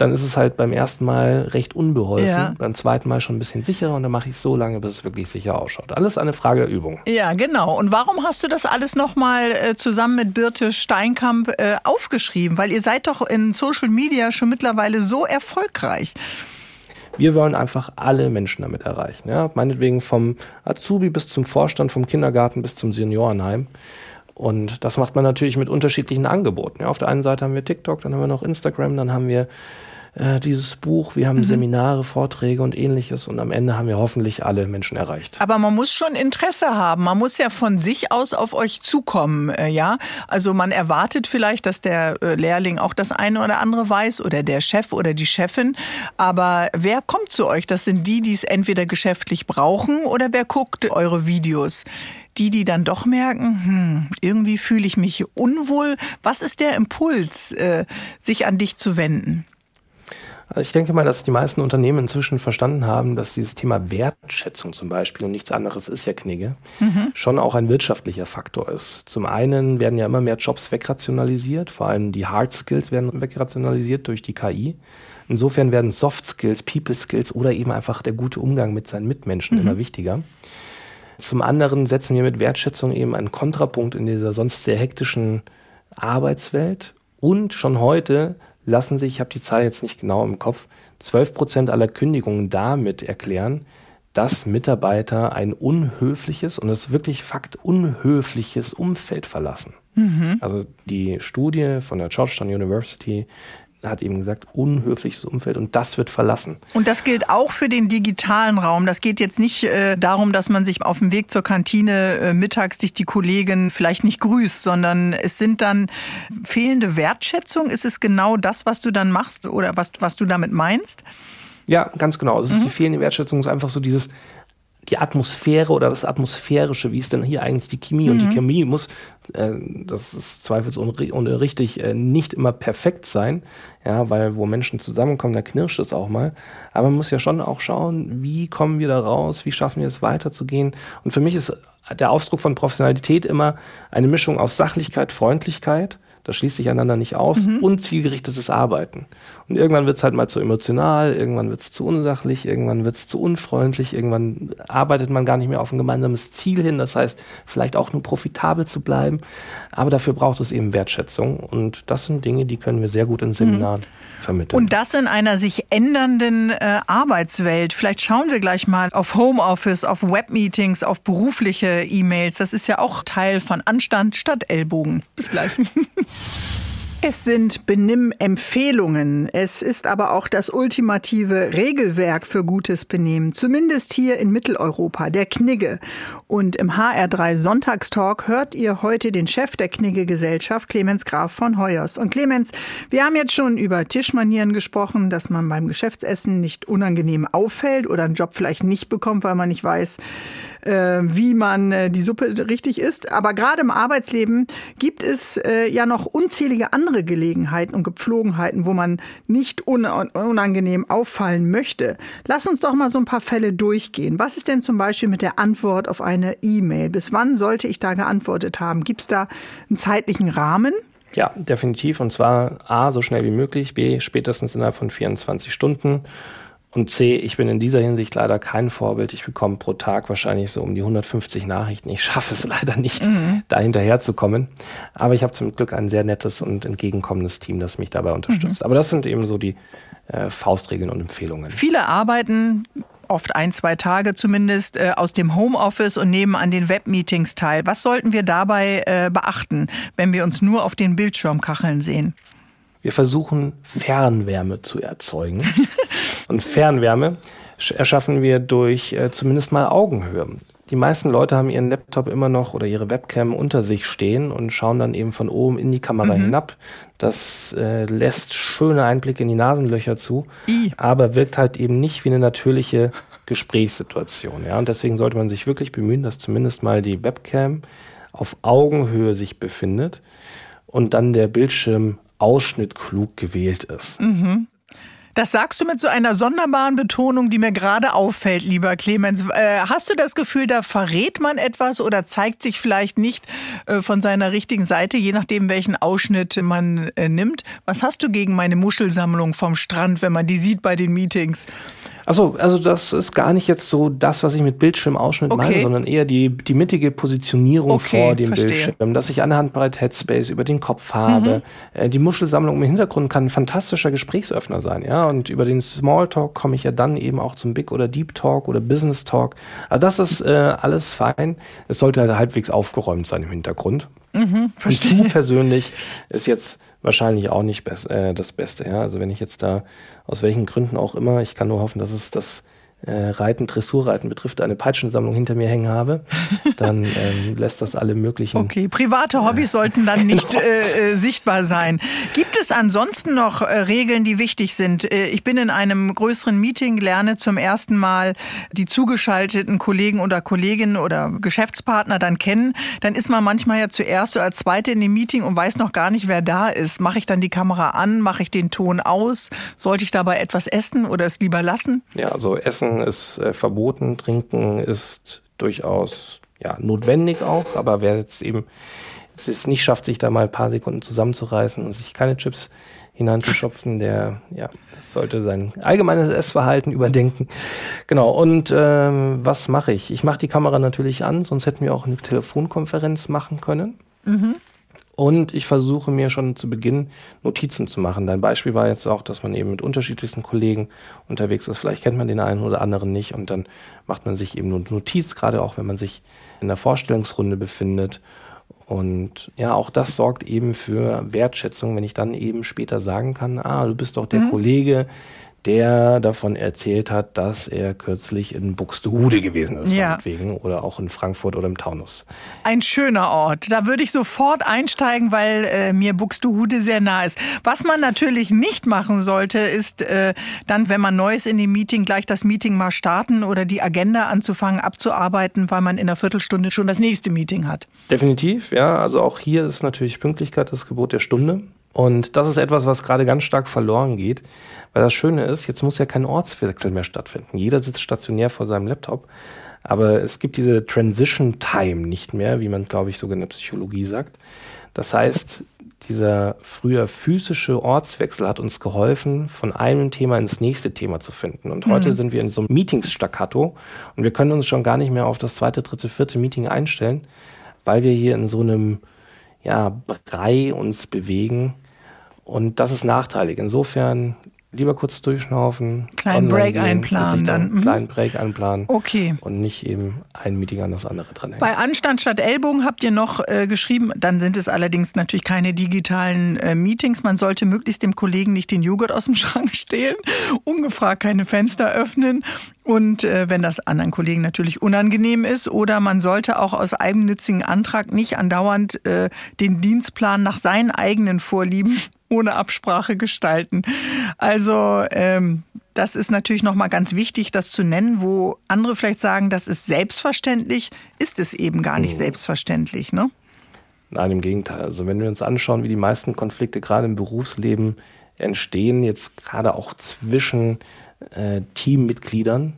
dann ist es halt beim ersten Mal recht unbeholfen, ja. beim zweiten Mal schon ein bisschen sicherer und dann mache ich so lange, bis es wirklich sicher ausschaut. Alles eine Frage der Übung. Ja, genau. Und warum hast du das alles nochmal äh, zusammen mit Birte Steinkamp äh, aufgeschrieben? Weil ihr seid doch in Social Media schon mittlerweile so erfolgreich. Wir wollen einfach alle Menschen damit erreichen. Ja? Meinetwegen vom Azubi bis zum Vorstand, vom Kindergarten bis zum Seniorenheim. Und das macht man natürlich mit unterschiedlichen Angeboten. Ja, auf der einen Seite haben wir TikTok, dann haben wir noch Instagram, dann haben wir äh, dieses Buch, wir haben mhm. Seminare, Vorträge und ähnliches und am Ende haben wir hoffentlich alle Menschen erreicht. Aber man muss schon Interesse haben. Man muss ja von sich aus auf euch zukommen, äh, ja? Also man erwartet vielleicht, dass der äh, Lehrling auch das eine oder andere weiß oder der Chef oder die Chefin. Aber wer kommt zu euch? Das sind die, die es entweder geschäftlich brauchen oder wer guckt eure Videos? die, die dann doch merken, hm, irgendwie fühle ich mich unwohl. Was ist der Impuls, äh, sich an dich zu wenden? Also ich denke mal, dass die meisten Unternehmen inzwischen verstanden haben, dass dieses Thema Wertschätzung zum Beispiel und nichts anderes ist ja Knigge, mhm. schon auch ein wirtschaftlicher Faktor ist. Zum einen werden ja immer mehr Jobs wegrationalisiert, vor allem die Hard Skills werden wegrationalisiert durch die KI. Insofern werden Soft Skills, People Skills oder eben einfach der gute Umgang mit seinen Mitmenschen mhm. immer wichtiger. Zum anderen setzen wir mit Wertschätzung eben einen Kontrapunkt in dieser sonst sehr hektischen Arbeitswelt. Und schon heute lassen sich, ich habe die Zahl jetzt nicht genau im Kopf, 12 Prozent aller Kündigungen damit erklären, dass Mitarbeiter ein unhöfliches, und das ist wirklich Fakt, unhöfliches Umfeld verlassen. Mhm. Also die Studie von der Georgetown University hat eben gesagt, unhöfliches Umfeld und das wird verlassen. Und das gilt auch für den digitalen Raum. Das geht jetzt nicht äh, darum, dass man sich auf dem Weg zur Kantine äh, mittags sich die Kollegen vielleicht nicht grüßt, sondern es sind dann fehlende Wertschätzung. Ist es genau das, was du dann machst oder was, was du damit meinst? Ja, ganz genau. Es ist mhm. die fehlende Wertschätzung, es ist einfach so dieses, die Atmosphäre oder das Atmosphärische, wie ist denn hier eigentlich die Chemie? Mhm. Und die mhm. Chemie muss, äh, das ist zweifelsohne richtig, äh, nicht immer perfekt sein, ja, weil wo Menschen zusammenkommen, da knirscht es auch mal. Aber man muss ja schon auch schauen, wie kommen wir da raus, wie schaffen wir es weiterzugehen. Und für mich ist der Ausdruck von Professionalität immer eine Mischung aus Sachlichkeit, Freundlichkeit das schließt sich einander nicht aus mhm. und zielgerichtetes Arbeiten. Und irgendwann wird es halt mal zu emotional, irgendwann wird es zu unsachlich, irgendwann wird es zu unfreundlich, irgendwann arbeitet man gar nicht mehr auf ein gemeinsames Ziel hin. Das heißt, vielleicht auch nur profitabel zu bleiben. Aber dafür braucht es eben Wertschätzung. Und das sind Dinge, die können wir sehr gut in Seminaren mhm. Vermitteln. Und das in einer sich ändernden äh, Arbeitswelt. Vielleicht schauen wir gleich mal auf Homeoffice, auf Webmeetings, auf berufliche E-Mails. Das ist ja auch Teil von Anstand statt Ellbogen. Bis gleich. [LAUGHS] Es sind Benimmempfehlungen. Es ist aber auch das ultimative Regelwerk für gutes Benehmen, zumindest hier in Mitteleuropa, der Knigge. Und im HR3 Sonntagstalk hört ihr heute den Chef der Knigge-Gesellschaft, Clemens Graf von Heuers. Und Clemens, wir haben jetzt schon über Tischmanieren gesprochen, dass man beim Geschäftsessen nicht unangenehm auffällt oder einen Job vielleicht nicht bekommt, weil man nicht weiß, äh, wie man äh, die Suppe richtig isst. Aber gerade im Arbeitsleben gibt es äh, ja noch unzählige andere Gelegenheiten und Gepflogenheiten, wo man nicht un unangenehm auffallen möchte. Lass uns doch mal so ein paar Fälle durchgehen. Was ist denn zum Beispiel mit der Antwort auf eine E-Mail? Bis wann sollte ich da geantwortet haben? Gibt es da einen zeitlichen Rahmen? Ja, definitiv. Und zwar A, so schnell wie möglich, B, spätestens innerhalb von 24 Stunden. Und C, ich bin in dieser Hinsicht leider kein Vorbild. Ich bekomme pro Tag wahrscheinlich so um die 150 Nachrichten. Ich schaffe es [LAUGHS] leider nicht, mhm. da hinterherzukommen. Aber ich habe zum Glück ein sehr nettes und entgegenkommendes Team, das mich dabei unterstützt. Mhm. Aber das sind eben so die äh, Faustregeln und Empfehlungen. Viele arbeiten oft ein, zwei Tage zumindest, äh, aus dem Homeoffice und nehmen an den Webmeetings teil. Was sollten wir dabei äh, beachten, wenn wir uns nur auf den Bildschirmkacheln sehen? Wir versuchen Fernwärme zu erzeugen. [LAUGHS] Und Fernwärme erschaffen wir durch äh, zumindest mal Augenhöhe. Die meisten Leute haben ihren Laptop immer noch oder ihre Webcam unter sich stehen und schauen dann eben von oben in die Kamera mhm. hinab. Das äh, lässt schöne Einblicke in die Nasenlöcher zu, I. aber wirkt halt eben nicht wie eine natürliche Gesprächssituation. Ja? Und deswegen sollte man sich wirklich bemühen, dass zumindest mal die Webcam auf Augenhöhe sich befindet und dann der Bildschirm Ausschnitt klug gewählt ist. Mhm. Das sagst du mit so einer sonderbaren Betonung, die mir gerade auffällt, lieber Clemens. Äh, hast du das Gefühl, da verrät man etwas oder zeigt sich vielleicht nicht äh, von seiner richtigen Seite, je nachdem, welchen Ausschnitt man äh, nimmt? Was hast du gegen meine Muschelsammlung vom Strand, wenn man die sieht bei den Meetings? Achso, also das ist gar nicht jetzt so das, was ich mit Bildschirmausschnitt okay. meine, sondern eher die, die mittige Positionierung okay, vor dem verstehe. Bildschirm, dass ich eine Handbreit Headspace über den Kopf habe. Mhm. Die Muschelsammlung im Hintergrund kann ein fantastischer Gesprächsöffner sein, ja. Und über den Smalltalk komme ich ja dann eben auch zum Big oder Deep Talk oder Business Talk. Also das ist äh, alles fein. Es sollte halt halbwegs aufgeräumt sein im Hintergrund. Mhm, verstehe. Und du persönlich ist jetzt wahrscheinlich auch nicht äh, das Beste. Ja? Also wenn ich jetzt da aus welchen Gründen auch immer, ich kann nur hoffen, dass es das äh, Reiten, Dressurreiten betrifft, eine Peitschensammlung hinter mir hängen habe, dann [LAUGHS] ähm, lässt das alle möglichen. Okay, private Hobbys sollten dann [LAUGHS] nicht äh, äh, sichtbar sein. Gibt es ansonsten noch äh, Regeln, die wichtig sind? Äh, ich bin in einem größeren Meeting, lerne zum ersten Mal die zugeschalteten Kollegen oder Kolleginnen oder Geschäftspartner dann kennen. Dann ist man manchmal ja zuerst oder als Zweite in dem Meeting und weiß noch gar nicht, wer da ist. Mache ich dann die Kamera an? Mache ich den Ton aus? Sollte ich dabei etwas essen oder es lieber lassen? Ja, also Essen Essen ist äh, verboten, Trinken ist durchaus ja, notwendig auch, aber wer jetzt eben es nicht schafft, sich da mal ein paar Sekunden zusammenzureißen und sich keine Chips hineinzuschopfen, der ja, sollte sein allgemeines Essverhalten überdenken. Genau, und ähm, was mache ich? Ich mache die Kamera natürlich an, sonst hätten wir auch eine Telefonkonferenz machen können. Mhm. Und ich versuche mir schon zu Beginn Notizen zu machen. Dein Beispiel war jetzt auch, dass man eben mit unterschiedlichsten Kollegen unterwegs ist. Vielleicht kennt man den einen oder anderen nicht und dann macht man sich eben eine Notiz, gerade auch wenn man sich in der Vorstellungsrunde befindet. Und ja, auch das sorgt eben für Wertschätzung, wenn ich dann eben später sagen kann, ah, du bist doch der mhm. Kollege, der davon erzählt hat, dass er kürzlich in Buxtehude gewesen ist, ja. meinetwegen, oder auch in Frankfurt oder im Taunus. Ein schöner Ort. Da würde ich sofort einsteigen, weil äh, mir Buxtehude sehr nah ist. Was man natürlich nicht machen sollte, ist äh, dann, wenn man Neues in dem Meeting, gleich das Meeting mal starten oder die Agenda anzufangen, abzuarbeiten, weil man in einer Viertelstunde schon das nächste Meeting hat. Definitiv, ja. Also auch hier ist natürlich Pünktlichkeit das Gebot der Stunde. Und das ist etwas, was gerade ganz stark verloren geht, weil das Schöne ist, jetzt muss ja kein Ortswechsel mehr stattfinden. Jeder sitzt stationär vor seinem Laptop, aber es gibt diese Transition Time nicht mehr, wie man, glaube ich, sogar in der Psychologie sagt. Das heißt, dieser früher physische Ortswechsel hat uns geholfen, von einem Thema ins nächste Thema zu finden. Und heute mhm. sind wir in so einem Meetings-Staccato und wir können uns schon gar nicht mehr auf das zweite, dritte, vierte Meeting einstellen, weil wir hier in so einem ja, Brei uns bewegen. Und das ist nachteilig. Insofern lieber kurz durchschnaufen. Kleinen Break gehen, einplanen dann. Mhm. Kleinen Break einplanen. Okay. Und nicht eben ein Meeting an das andere dran Bei Anstand statt Ellbogen habt ihr noch äh, geschrieben, dann sind es allerdings natürlich keine digitalen äh, Meetings. Man sollte möglichst dem Kollegen nicht den Joghurt aus dem [LAUGHS] Schrank stehlen, ungefragt keine Fenster öffnen und äh, wenn das anderen Kollegen natürlich unangenehm ist oder man sollte auch aus eigennützigen Antrag nicht andauernd äh, den Dienstplan nach seinen eigenen Vorlieben ohne Absprache gestalten. Also ähm, das ist natürlich nochmal ganz wichtig, das zu nennen, wo andere vielleicht sagen, das ist selbstverständlich, ist es eben gar nicht mhm. selbstverständlich, ne? Nein, im Gegenteil. Also wenn wir uns anschauen, wie die meisten Konflikte gerade im Berufsleben entstehen, jetzt gerade auch zwischen äh, Teammitgliedern,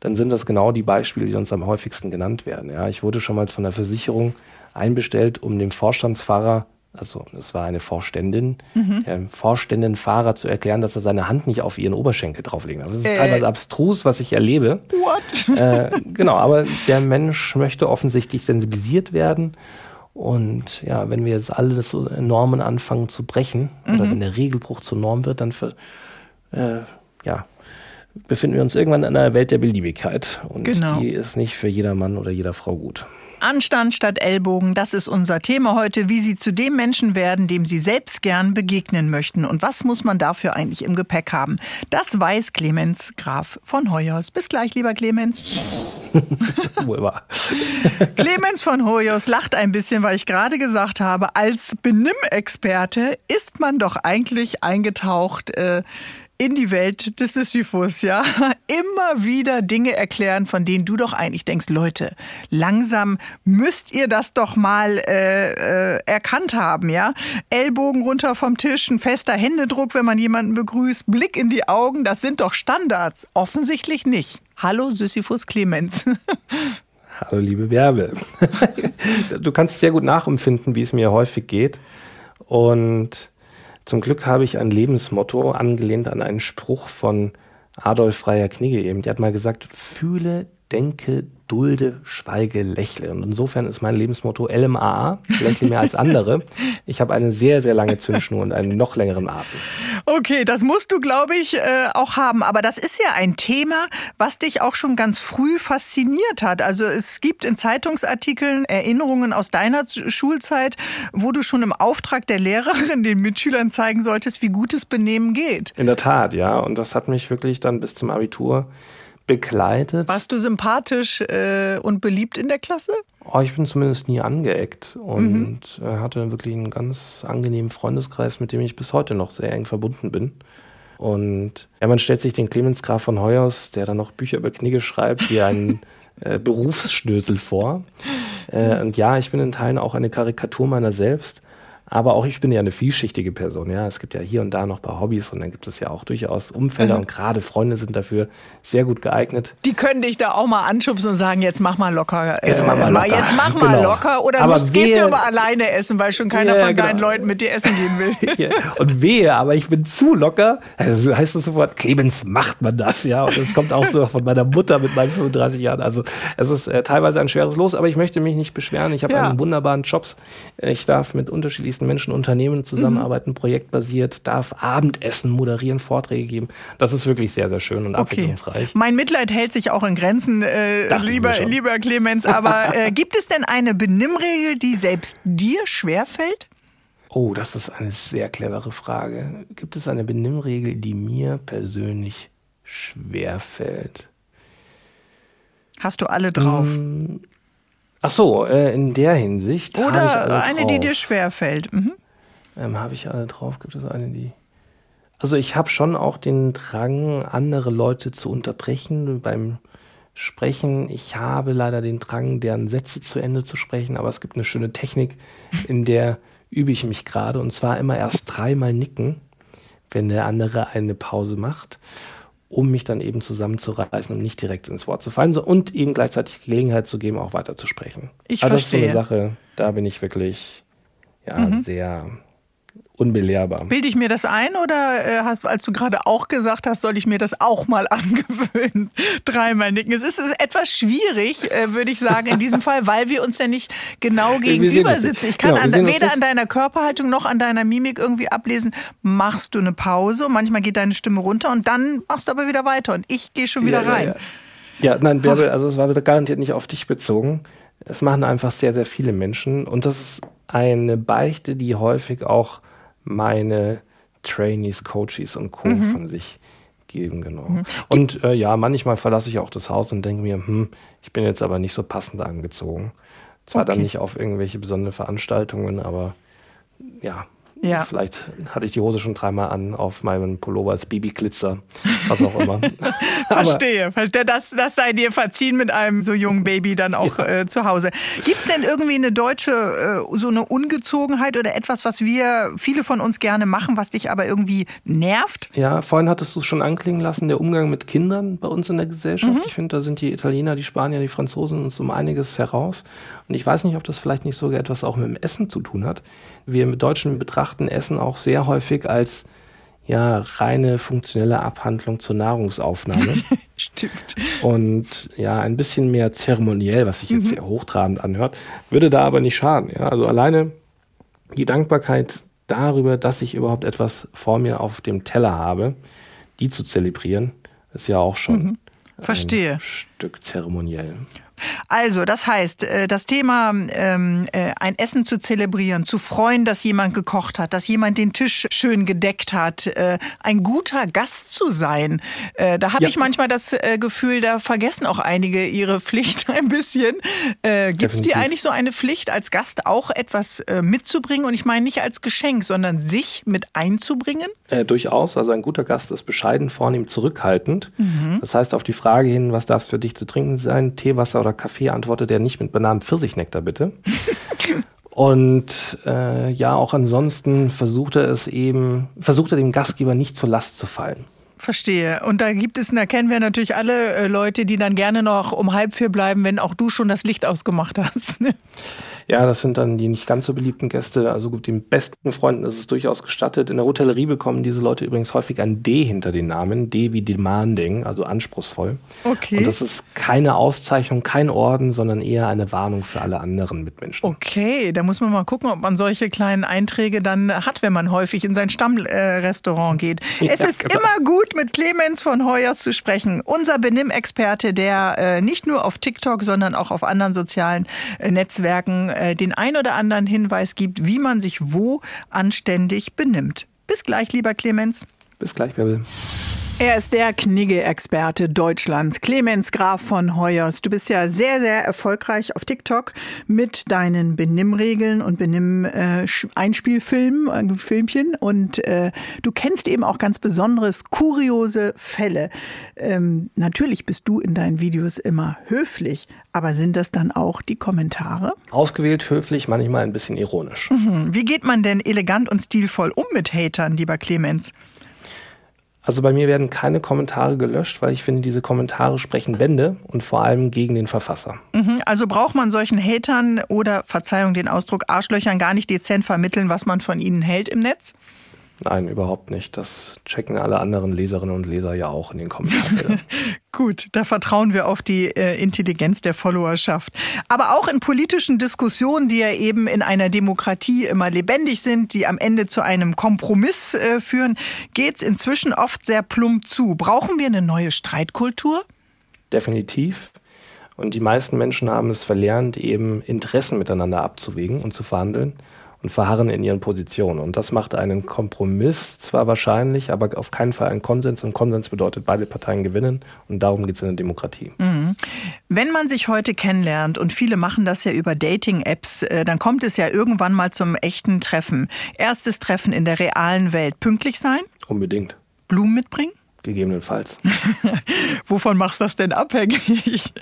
dann sind das genau die Beispiele, die uns am häufigsten genannt werden. Ja, ich wurde schon mal von der Versicherung einbestellt, um dem Vorstandsfahrer also es war eine Vorständin, mhm. dem Vorständinfahrer zu erklären, dass er seine Hand nicht auf ihren Oberschenkel drauflegen darf. Das ist äh. teilweise abstrus, was ich erlebe. What? Äh, genau, aber der Mensch möchte offensichtlich sensibilisiert werden. Und ja, wenn wir jetzt alle so Normen anfangen zu brechen, mhm. oder wenn der Regelbruch zur Norm wird, dann für, äh, ja, befinden wir uns irgendwann in einer Welt der Beliebigkeit. Und genau. die ist nicht für jeder Mann oder jeder Frau gut. Anstand statt Ellbogen, das ist unser Thema heute, wie Sie zu dem Menschen werden, dem Sie selbst gern begegnen möchten. Und was muss man dafür eigentlich im Gepäck haben? Das weiß Clemens Graf von Hoyos. Bis gleich, lieber Clemens. [LAUGHS] [LAUGHS] Clemens von Hoyos lacht ein bisschen, weil ich gerade gesagt habe, als Benimmexperte ist man doch eigentlich eingetaucht äh, in die Welt des Sisyphus, ja, [LAUGHS] immer wieder Dinge erklären, von denen du doch eigentlich denkst, Leute, langsam müsst ihr das doch mal äh, äh, erkannt haben, ja. Ellbogen runter vom Tisch, ein fester Händedruck, wenn man jemanden begrüßt, Blick in die Augen, das sind doch Standards. Offensichtlich nicht. Hallo Sisyphus Clemens. [LAUGHS] Hallo liebe Bärbel. [LAUGHS] du kannst sehr gut nachempfinden, wie es mir häufig geht. Und zum Glück habe ich ein Lebensmotto angelehnt an einen Spruch von Adolf Freier Knigge eben. Der hat mal gesagt, fühle, denke, dulde, schweige, lächle. Und insofern ist mein Lebensmotto LMAA, lächle mehr als andere. [LAUGHS] Ich habe eine sehr, sehr lange Zündschnur und einen noch längeren Atem. Okay, das musst du, glaube ich, äh, auch haben. Aber das ist ja ein Thema, was dich auch schon ganz früh fasziniert hat. Also es gibt in Zeitungsartikeln Erinnerungen aus deiner Schulzeit, wo du schon im Auftrag der Lehrerin [LAUGHS] den Mitschülern zeigen solltest, wie gutes Benehmen geht. In der Tat, ja. Und das hat mich wirklich dann bis zum Abitur begleitet. Warst du sympathisch äh, und beliebt in der Klasse? Oh, ich bin zumindest nie angeeckt und mhm. hatte wirklich einen ganz angenehmen Freundeskreis, mit dem ich bis heute noch sehr eng verbunden bin. Und ja, man stellt sich den Clemens Graf von Hoyers, der dann noch Bücher über Knigge schreibt, wie einen [LAUGHS] äh, Berufsschnösel vor. Äh, und ja, ich bin in Teilen auch eine Karikatur meiner selbst. Aber auch ich bin ja eine vielschichtige Person. Ja, es gibt ja hier und da noch ein paar Hobbys und dann gibt es ja auch durchaus Umfelder mhm. und gerade Freunde sind dafür sehr gut geeignet. Die können dich da auch mal anschubsen und sagen, jetzt mach mal locker. Äh, jetzt mach mal locker. Jetzt mach [LAUGHS] mal genau. locker. Oder aber musst, wehe, gehst du aber alleine essen, weil schon keiner ja, von genau. deinen Leuten mit dir essen gehen will. [LAUGHS] Und wehe, aber ich bin zu locker. Also heißt es sofort, Clemens macht man das, ja. Und es kommt auch so von meiner Mutter mit meinen 35 Jahren. Also es ist äh, teilweise ein schweres Los, aber ich möchte mich nicht beschweren. Ich habe ja. einen wunderbaren Jobs. Ich darf mit unterschiedlichen unterschiedlichsten Menschen, Unternehmen zusammenarbeiten, mhm. projektbasiert, darf Abendessen moderieren, Vorträge geben. Das ist wirklich sehr, sehr schön und okay. abwechslungsreich. Mein Mitleid hält sich auch in Grenzen, äh, lieber, lieber Clemens. Aber äh, [LAUGHS] gibt es denn eine Benimmregel, die selbst dir schwerfällt? Oh, das ist eine sehr clevere Frage. Gibt es eine Benimmregel, die mir persönlich schwerfällt? Hast du alle drauf? Mm, Ach so, äh, in der Hinsicht. Oder eine, die dir schwerfällt. Mhm. Ähm, habe ich alle drauf? Gibt es eine, die. Also ich habe schon auch den Drang, andere Leute zu unterbrechen beim Sprechen. Ich habe leider den Drang, deren Sätze zu Ende zu sprechen, aber es gibt eine schöne Technik, [LAUGHS] in der übe ich mich gerade. Und zwar immer erst dreimal nicken, wenn der andere eine Pause macht um mich dann eben zusammenzureißen, um nicht direkt ins Wort zu fallen so, und ihm gleichzeitig die Gelegenheit zu geben, auch weiter zu sprechen. Ich also verstehe. Das ist so eine Sache, da bin ich wirklich ja, mhm. sehr unbelehrbar. Bilde ich mir das ein oder äh, hast als du gerade auch gesagt hast, soll ich mir das auch mal [LAUGHS] angewöhnen? Dreimal nicken. Es ist, etwas schwierig, äh, würde ich sagen, in diesem Fall, weil wir uns ja nicht genau gegenüber sitzen. Ich kann genau, an, weder an deiner Körperhaltung noch an deiner Mimik irgendwie ablesen, machst du eine Pause und manchmal geht deine Stimme runter und dann machst du aber wieder weiter und ich gehe schon wieder ja, rein. Ja, ja. ja nein, Bärbel, also es war garantiert nicht auf dich bezogen. Es machen einfach sehr, sehr viele Menschen und das ist eine Beichte, die häufig auch meine Trainees, Coaches und Co. Mhm. von sich geben, genau. Mhm. Und äh, ja, manchmal verlasse ich auch das Haus und denke mir, hm, ich bin jetzt aber nicht so passend angezogen. Zwar okay. dann nicht auf irgendwelche besonderen Veranstaltungen, aber ja, ja. Vielleicht hatte ich die Hose schon dreimal an auf meinem Pullover als Babyglitzer, was auch immer. [LAUGHS] Verstehe. Das, das sei dir verziehen mit einem so jungen Baby dann auch ja. äh, zu Hause. Gibt es denn irgendwie eine deutsche, äh, so eine Ungezogenheit oder etwas, was wir, viele von uns gerne machen, was dich aber irgendwie nervt? Ja, vorhin hattest du es schon anklingen lassen, der Umgang mit Kindern bei uns in der Gesellschaft. Mhm. Ich finde, da sind die Italiener, die Spanier, die Franzosen uns um einiges heraus. Und ich weiß nicht, ob das vielleicht nicht sogar etwas auch mit dem Essen zu tun hat. Wir mit Deutschen betrachten Essen auch sehr häufig als ja, reine funktionelle Abhandlung zur Nahrungsaufnahme. [LAUGHS] Stimmt. Und ja, ein bisschen mehr zeremoniell, was sich jetzt mhm. sehr hochtrabend anhört, würde da aber nicht schaden. Ja? Also alleine die Dankbarkeit darüber, dass ich überhaupt etwas vor mir auf dem Teller habe, die zu zelebrieren, ist ja auch schon mhm. Verstehe. ein Stück zeremoniell. Also, das heißt, äh, das Thema, ähm, äh, ein Essen zu zelebrieren, zu freuen, dass jemand gekocht hat, dass jemand den Tisch schön gedeckt hat, äh, ein guter Gast zu sein. Äh, da habe ja. ich manchmal das äh, Gefühl, da vergessen auch einige ihre [LAUGHS] Pflicht ein bisschen. Äh, Gibt es dir eigentlich so eine Pflicht, als Gast auch etwas mitzubringen? Und ich meine nicht als Geschenk, sondern sich mit einzubringen? durchaus. Also ein guter Gast ist bescheiden, vornehm, zurückhaltend. Mhm. Das heißt, auf die Frage hin, was darf es für dich zu trinken sein, Tee, Wasser oder Kaffee, antwortet er nicht mit Bananen-Pfirsichnecktar, bitte. [LAUGHS] Und äh, ja, auch ansonsten versucht er es eben, versucht er dem Gastgeber nicht zur Last zu fallen. Verstehe. Und da gibt es, da kennen wir natürlich alle äh, Leute, die dann gerne noch um halb vier bleiben, wenn auch du schon das Licht ausgemacht hast. [LAUGHS] Ne? Ja, das sind dann die nicht ganz so beliebten Gäste. Also gut, den besten Freunden ist es durchaus gestattet. In der Hotellerie bekommen diese Leute übrigens häufig ein D hinter den Namen. D wie demanding, also anspruchsvoll. Okay. Und das ist keine Auszeichnung, kein Orden, sondern eher eine Warnung für alle anderen Mitmenschen. Okay, da muss man mal gucken, ob man solche kleinen Einträge dann hat, wenn man häufig in sein Stammrestaurant geht. [LAUGHS] Es ja, ist genau. immer gut, mit Clemens von Heuers zu sprechen. Unser Benimmexperte, der äh, nicht nur auf TikTok, sondern auch auf anderen sozialen äh, Netzwerken äh, den ein oder anderen Hinweis gibt, wie man sich wo anständig benimmt. Bis gleich, lieber Clemens. Bis gleich, Bärbel. Er ist der Knigge-Experte Deutschlands, Clemens Graf von Heuers. Du bist ja sehr, sehr erfolgreich auf TikTok mit deinen Benimmregeln und Benimm-Einspielfilmen, äh, Filmchen. Und äh, du kennst eben auch ganz besonderes, kuriose Fälle. Ähm, natürlich bist du in deinen Videos immer höflich, aber sind das dann auch die Kommentare? Ausgewählt höflich, manchmal ein bisschen ironisch. Mhm. Wie geht man denn elegant und stilvoll um mit Hatern, lieber Clemens? Also bei mir werden keine Kommentare gelöscht, weil ich finde, diese Kommentare sprechen Bände und vor allem gegen den Verfasser. Mhm, also braucht man solchen Hatern oder, Verzeihung den Ausdruck, Arschlöchern gar nicht dezent vermitteln, was man von ihnen hält im Netz? Nein, überhaupt nicht. Das checken alle anderen Leserinnen und Leser ja auch in den Kommentarfeldern. [LAUGHS] Gut, da vertrauen wir auf die äh, Intelligenz der Followerschaft. Aber auch in politischen Diskussionen, die ja eben in einer Demokratie immer lebendig sind, die am Ende zu einem Kompromiss äh, führen, geht es inzwischen oft sehr plump zu. Brauchen wir eine neue Streitkultur? Definitiv. Und die meisten Menschen haben es verlernt, eben Interessen miteinander abzuwägen und zu verhandeln und verharren in ihren Positionen. Und das macht einen Kompromiss zwar wahrscheinlich, aber auf keinen Fall einen Konsens. Und Konsens bedeutet, beide Parteien gewinnen. Und darum geht es in der Demokratie. Mhm. Wenn man sich heute kennenlernt, und viele machen das ja über Dating-Apps, äh, dann kommt es ja irgendwann mal zum echten Treffen. Erstes Treffen in der realen Welt. Pünktlich sein? Unbedingt. Blumen mitbringen? Gegebenenfalls. [LAUGHS] Wovon machst du das denn abhängig?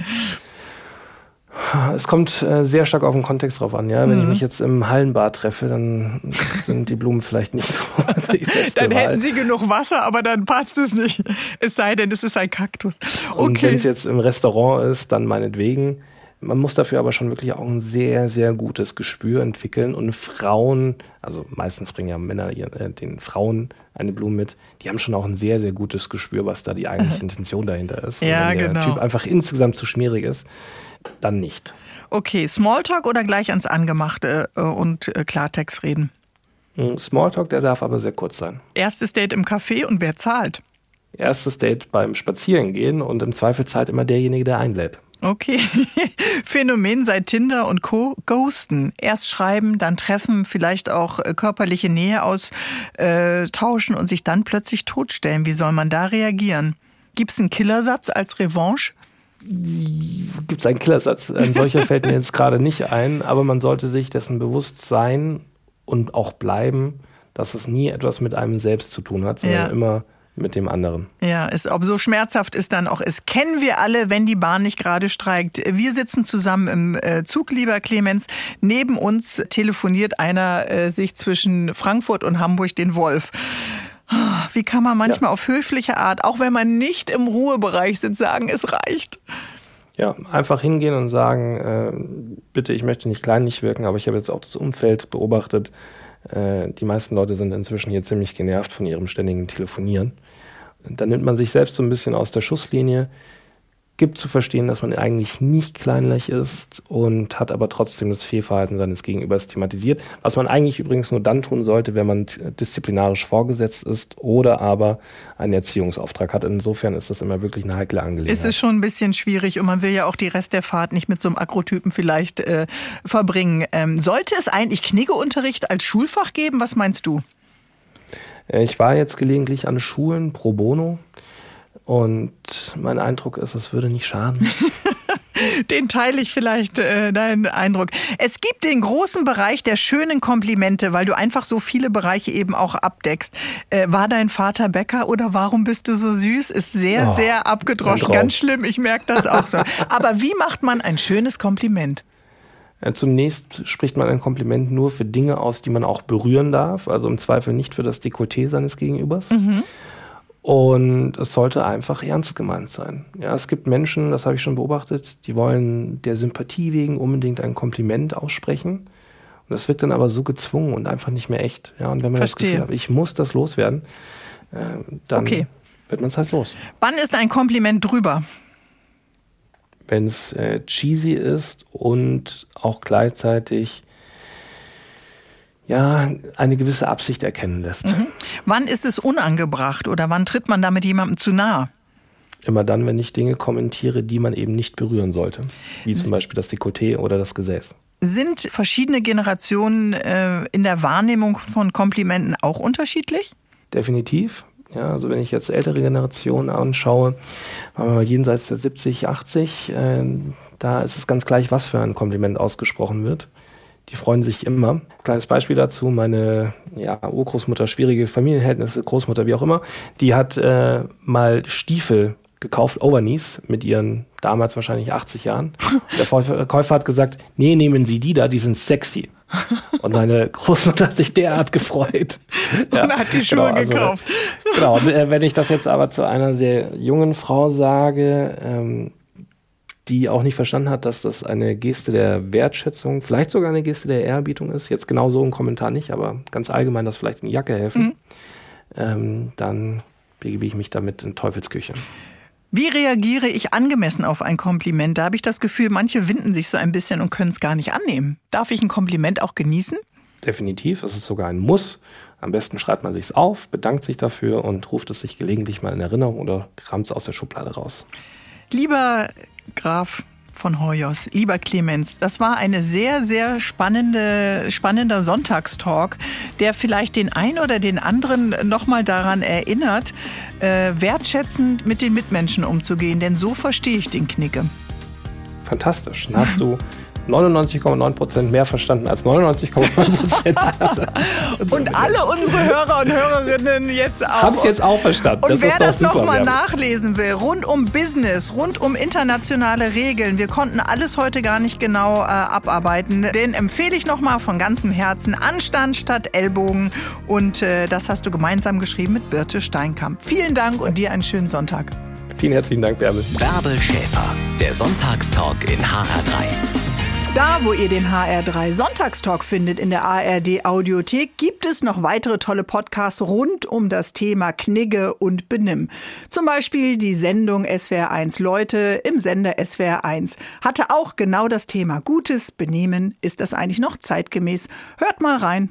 Es kommt äh, sehr stark auf den Kontext drauf an, ja. Wenn mhm. ich mich jetzt im Hallenbad treffe, dann sind die Blumen vielleicht nicht so. [LAUGHS] [LAUGHS] dann Wahl. hätten sie genug Wasser, aber dann passt es nicht. Es sei denn, es ist ein Kaktus. Okay. Und wenn es jetzt im Restaurant ist, dann meinetwegen. Man muss dafür aber schon wirklich auch ein sehr, sehr gutes Gespür entwickeln. Und Frauen, also meistens bringen ja Männer äh, den Frauen eine Blume mit, die haben schon auch ein sehr, sehr gutes Gespür, was da die eigentliche [LAUGHS] Intention dahinter ist. Ja, und wenn der genau. Typ einfach insgesamt zu schmierig ist, dann nicht. Okay, Smalltalk oder gleich ans Angemachte äh, und äh, Klartext reden? Hm, Smalltalk, der darf aber sehr kurz sein. Erstes Date im Café und wer zahlt? Erstes Date beim Spazierengehen und im Zweifel zahlt immer derjenige, der einlädt. Okay. [LAUGHS] Phänomen seit Tinder und Co. Ghosten. Erst schreiben, dann treffen, vielleicht auch äh, körperliche Nähe austauschen und sich dann plötzlich totstellen. Wie soll man da reagieren? Gibt es einen Killersatz als Revanche? Gibt es einen Killersatz. Ein solcher [LAUGHS] fällt mir jetzt gerade nicht ein, aber man sollte sich dessen bewusst sein und auch bleiben, dass es nie etwas mit einem selbst zu tun hat, sondern ja. immer mit dem anderen. Ja, es, ob so schmerzhaft ist dann auch, es kennen wir alle, wenn die Bahn nicht gerade streikt. Wir sitzen zusammen im äh, Zug, lieber Clemens. Neben uns telefoniert einer äh, sich zwischen Frankfurt und Hamburg den Wolf. Wie kann man manchmal ja. auf höfliche Art, auch wenn man nicht im Ruhebereich sitzt, sagen, es reicht? Ja, einfach hingehen und sagen, äh, bitte, ich möchte nicht kleinlich wirken, aber ich habe jetzt auch das Umfeld beobachtet. Äh, die meisten Leute sind inzwischen hier ziemlich genervt von ihrem ständigen Telefonieren. Dann nimmt man sich selbst so ein bisschen aus der Schusslinie. Gibt zu verstehen, dass man eigentlich nicht kleinlich ist und hat aber trotzdem das Fehlverhalten seines Gegenübers thematisiert. Was man eigentlich übrigens nur dann tun sollte, wenn man disziplinarisch vorgesetzt ist oder aber einen Erziehungsauftrag hat. Insofern ist das immer wirklich eine heikle Angelegenheit. Es ist schon ein bisschen schwierig und man will ja auch die Rest der Fahrt nicht mit so einem Akrotypen vielleicht äh, verbringen. Ähm, sollte es eigentlich Kniggeunterricht als Schulfach geben? Was meinst du? Äh, ich war jetzt gelegentlich an Schulen pro bono. Und mein Eindruck ist, es würde nicht schaden. [LAUGHS] den teile ich vielleicht, äh, deinen Eindruck. Es gibt den großen Bereich der schönen Komplimente, weil du einfach so viele Bereiche eben auch abdeckst. Äh, war dein Vater Bäcker oder warum bist du so süß? Ist sehr, oh, sehr abgedroschen. Ganz schlimm, ich merke das auch so. [LAUGHS] Aber wie macht man ein schönes Kompliment? Zunächst spricht man ein Kompliment nur für Dinge aus, die man auch berühren darf, also im Zweifel nicht für das Dekolleté seines Gegenübers. Mhm. Und es sollte einfach ernst gemeint sein. Ja, es gibt Menschen, das habe ich schon beobachtet, die wollen der Sympathie wegen unbedingt ein Kompliment aussprechen. Und das wirkt dann aber so gezwungen und einfach nicht mehr echt. Ja, und wenn man Verstehe. das Gefühl hat, ich muss das loswerden, äh, dann okay. wird man es halt los. Wann ist ein Kompliment drüber? Wenn es äh, cheesy ist und auch gleichzeitig ja, eine gewisse Absicht erkennen lässt. Mhm. Wann ist es unangebracht oder wann tritt man damit jemandem zu nahe? Immer dann, wenn ich Dinge kommentiere, die man eben nicht berühren sollte. Wie zum Beispiel das Dekolleté oder das Gesäß. Sind verschiedene Generationen äh, in der Wahrnehmung von Komplimenten auch unterschiedlich? Definitiv. Ja, also wenn ich jetzt ältere Generationen anschaue, jenseits der 70, 80, äh, da ist es ganz gleich, was für ein Kompliment ausgesprochen wird. Die freuen sich immer. Kleines Beispiel dazu, meine ja, Urgroßmutter, schwierige Familienverhältnisse, Großmutter, wie auch immer, die hat äh, mal Stiefel gekauft, Overknees, mit ihren damals wahrscheinlich 80 Jahren. [LAUGHS] Der Verkäufer hat gesagt, nee, nehmen Sie die da, die sind sexy. Und meine [LAUGHS] Großmutter hat sich derart gefreut. Ja, [LAUGHS] und hat die Schuhe genau, also, gekauft. Genau, äh, wenn ich das jetzt aber zu einer sehr jungen Frau sage, ähm, die auch nicht verstanden hat, dass das eine Geste der Wertschätzung, vielleicht sogar eine Geste der Ehrerbietung ist. Jetzt genau so ein Kommentar nicht, aber ganz allgemein, dass vielleicht eine Jacke helfen. Mhm. Ähm, dann begebe ich mich damit in Teufelsküche. Wie reagiere ich angemessen auf ein Kompliment? Da habe ich das Gefühl, manche winden sich so ein bisschen und können es gar nicht annehmen. Darf ich ein Kompliment auch genießen? Definitiv, es ist sogar ein Muss. Am besten schreibt man sich auf, bedankt sich dafür und ruft es sich gelegentlich mal in Erinnerung oder kramt es aus der Schublade raus. Lieber Graf von Hoyos, lieber Clemens, das war eine sehr, sehr spannende, spannender Sonntagstalk, der vielleicht den einen oder den anderen nochmal daran erinnert, äh, wertschätzend mit den Mitmenschen umzugehen, denn so verstehe ich den Knicke. Fantastisch. Dann hast du [LAUGHS] 99,9 Prozent mehr verstanden als 99,9 Prozent. [LAUGHS] und alle unsere Hörer und Hörerinnen jetzt auch. Haben es jetzt auch verstanden. Und das wer das nochmal nachlesen will, rund um Business, rund um internationale Regeln, wir konnten alles heute gar nicht genau äh, abarbeiten, den empfehle ich nochmal von ganzem Herzen Anstand statt Ellbogen. Und äh, das hast du gemeinsam geschrieben mit Birte Steinkamp. Vielen Dank und dir einen schönen Sonntag. Vielen herzlichen Dank, Bärbel. Bärbel Schäfer, der Sonntagstalk in HR3. Da, wo ihr den HR3 Sonntagstalk findet in der ARD Audiothek, gibt es noch weitere tolle Podcasts rund um das Thema Knigge und Benimm. Zum Beispiel die Sendung SWR1 Leute im Sender SWR1 hatte auch genau das Thema Gutes Benehmen. Ist das eigentlich noch zeitgemäß? Hört mal rein.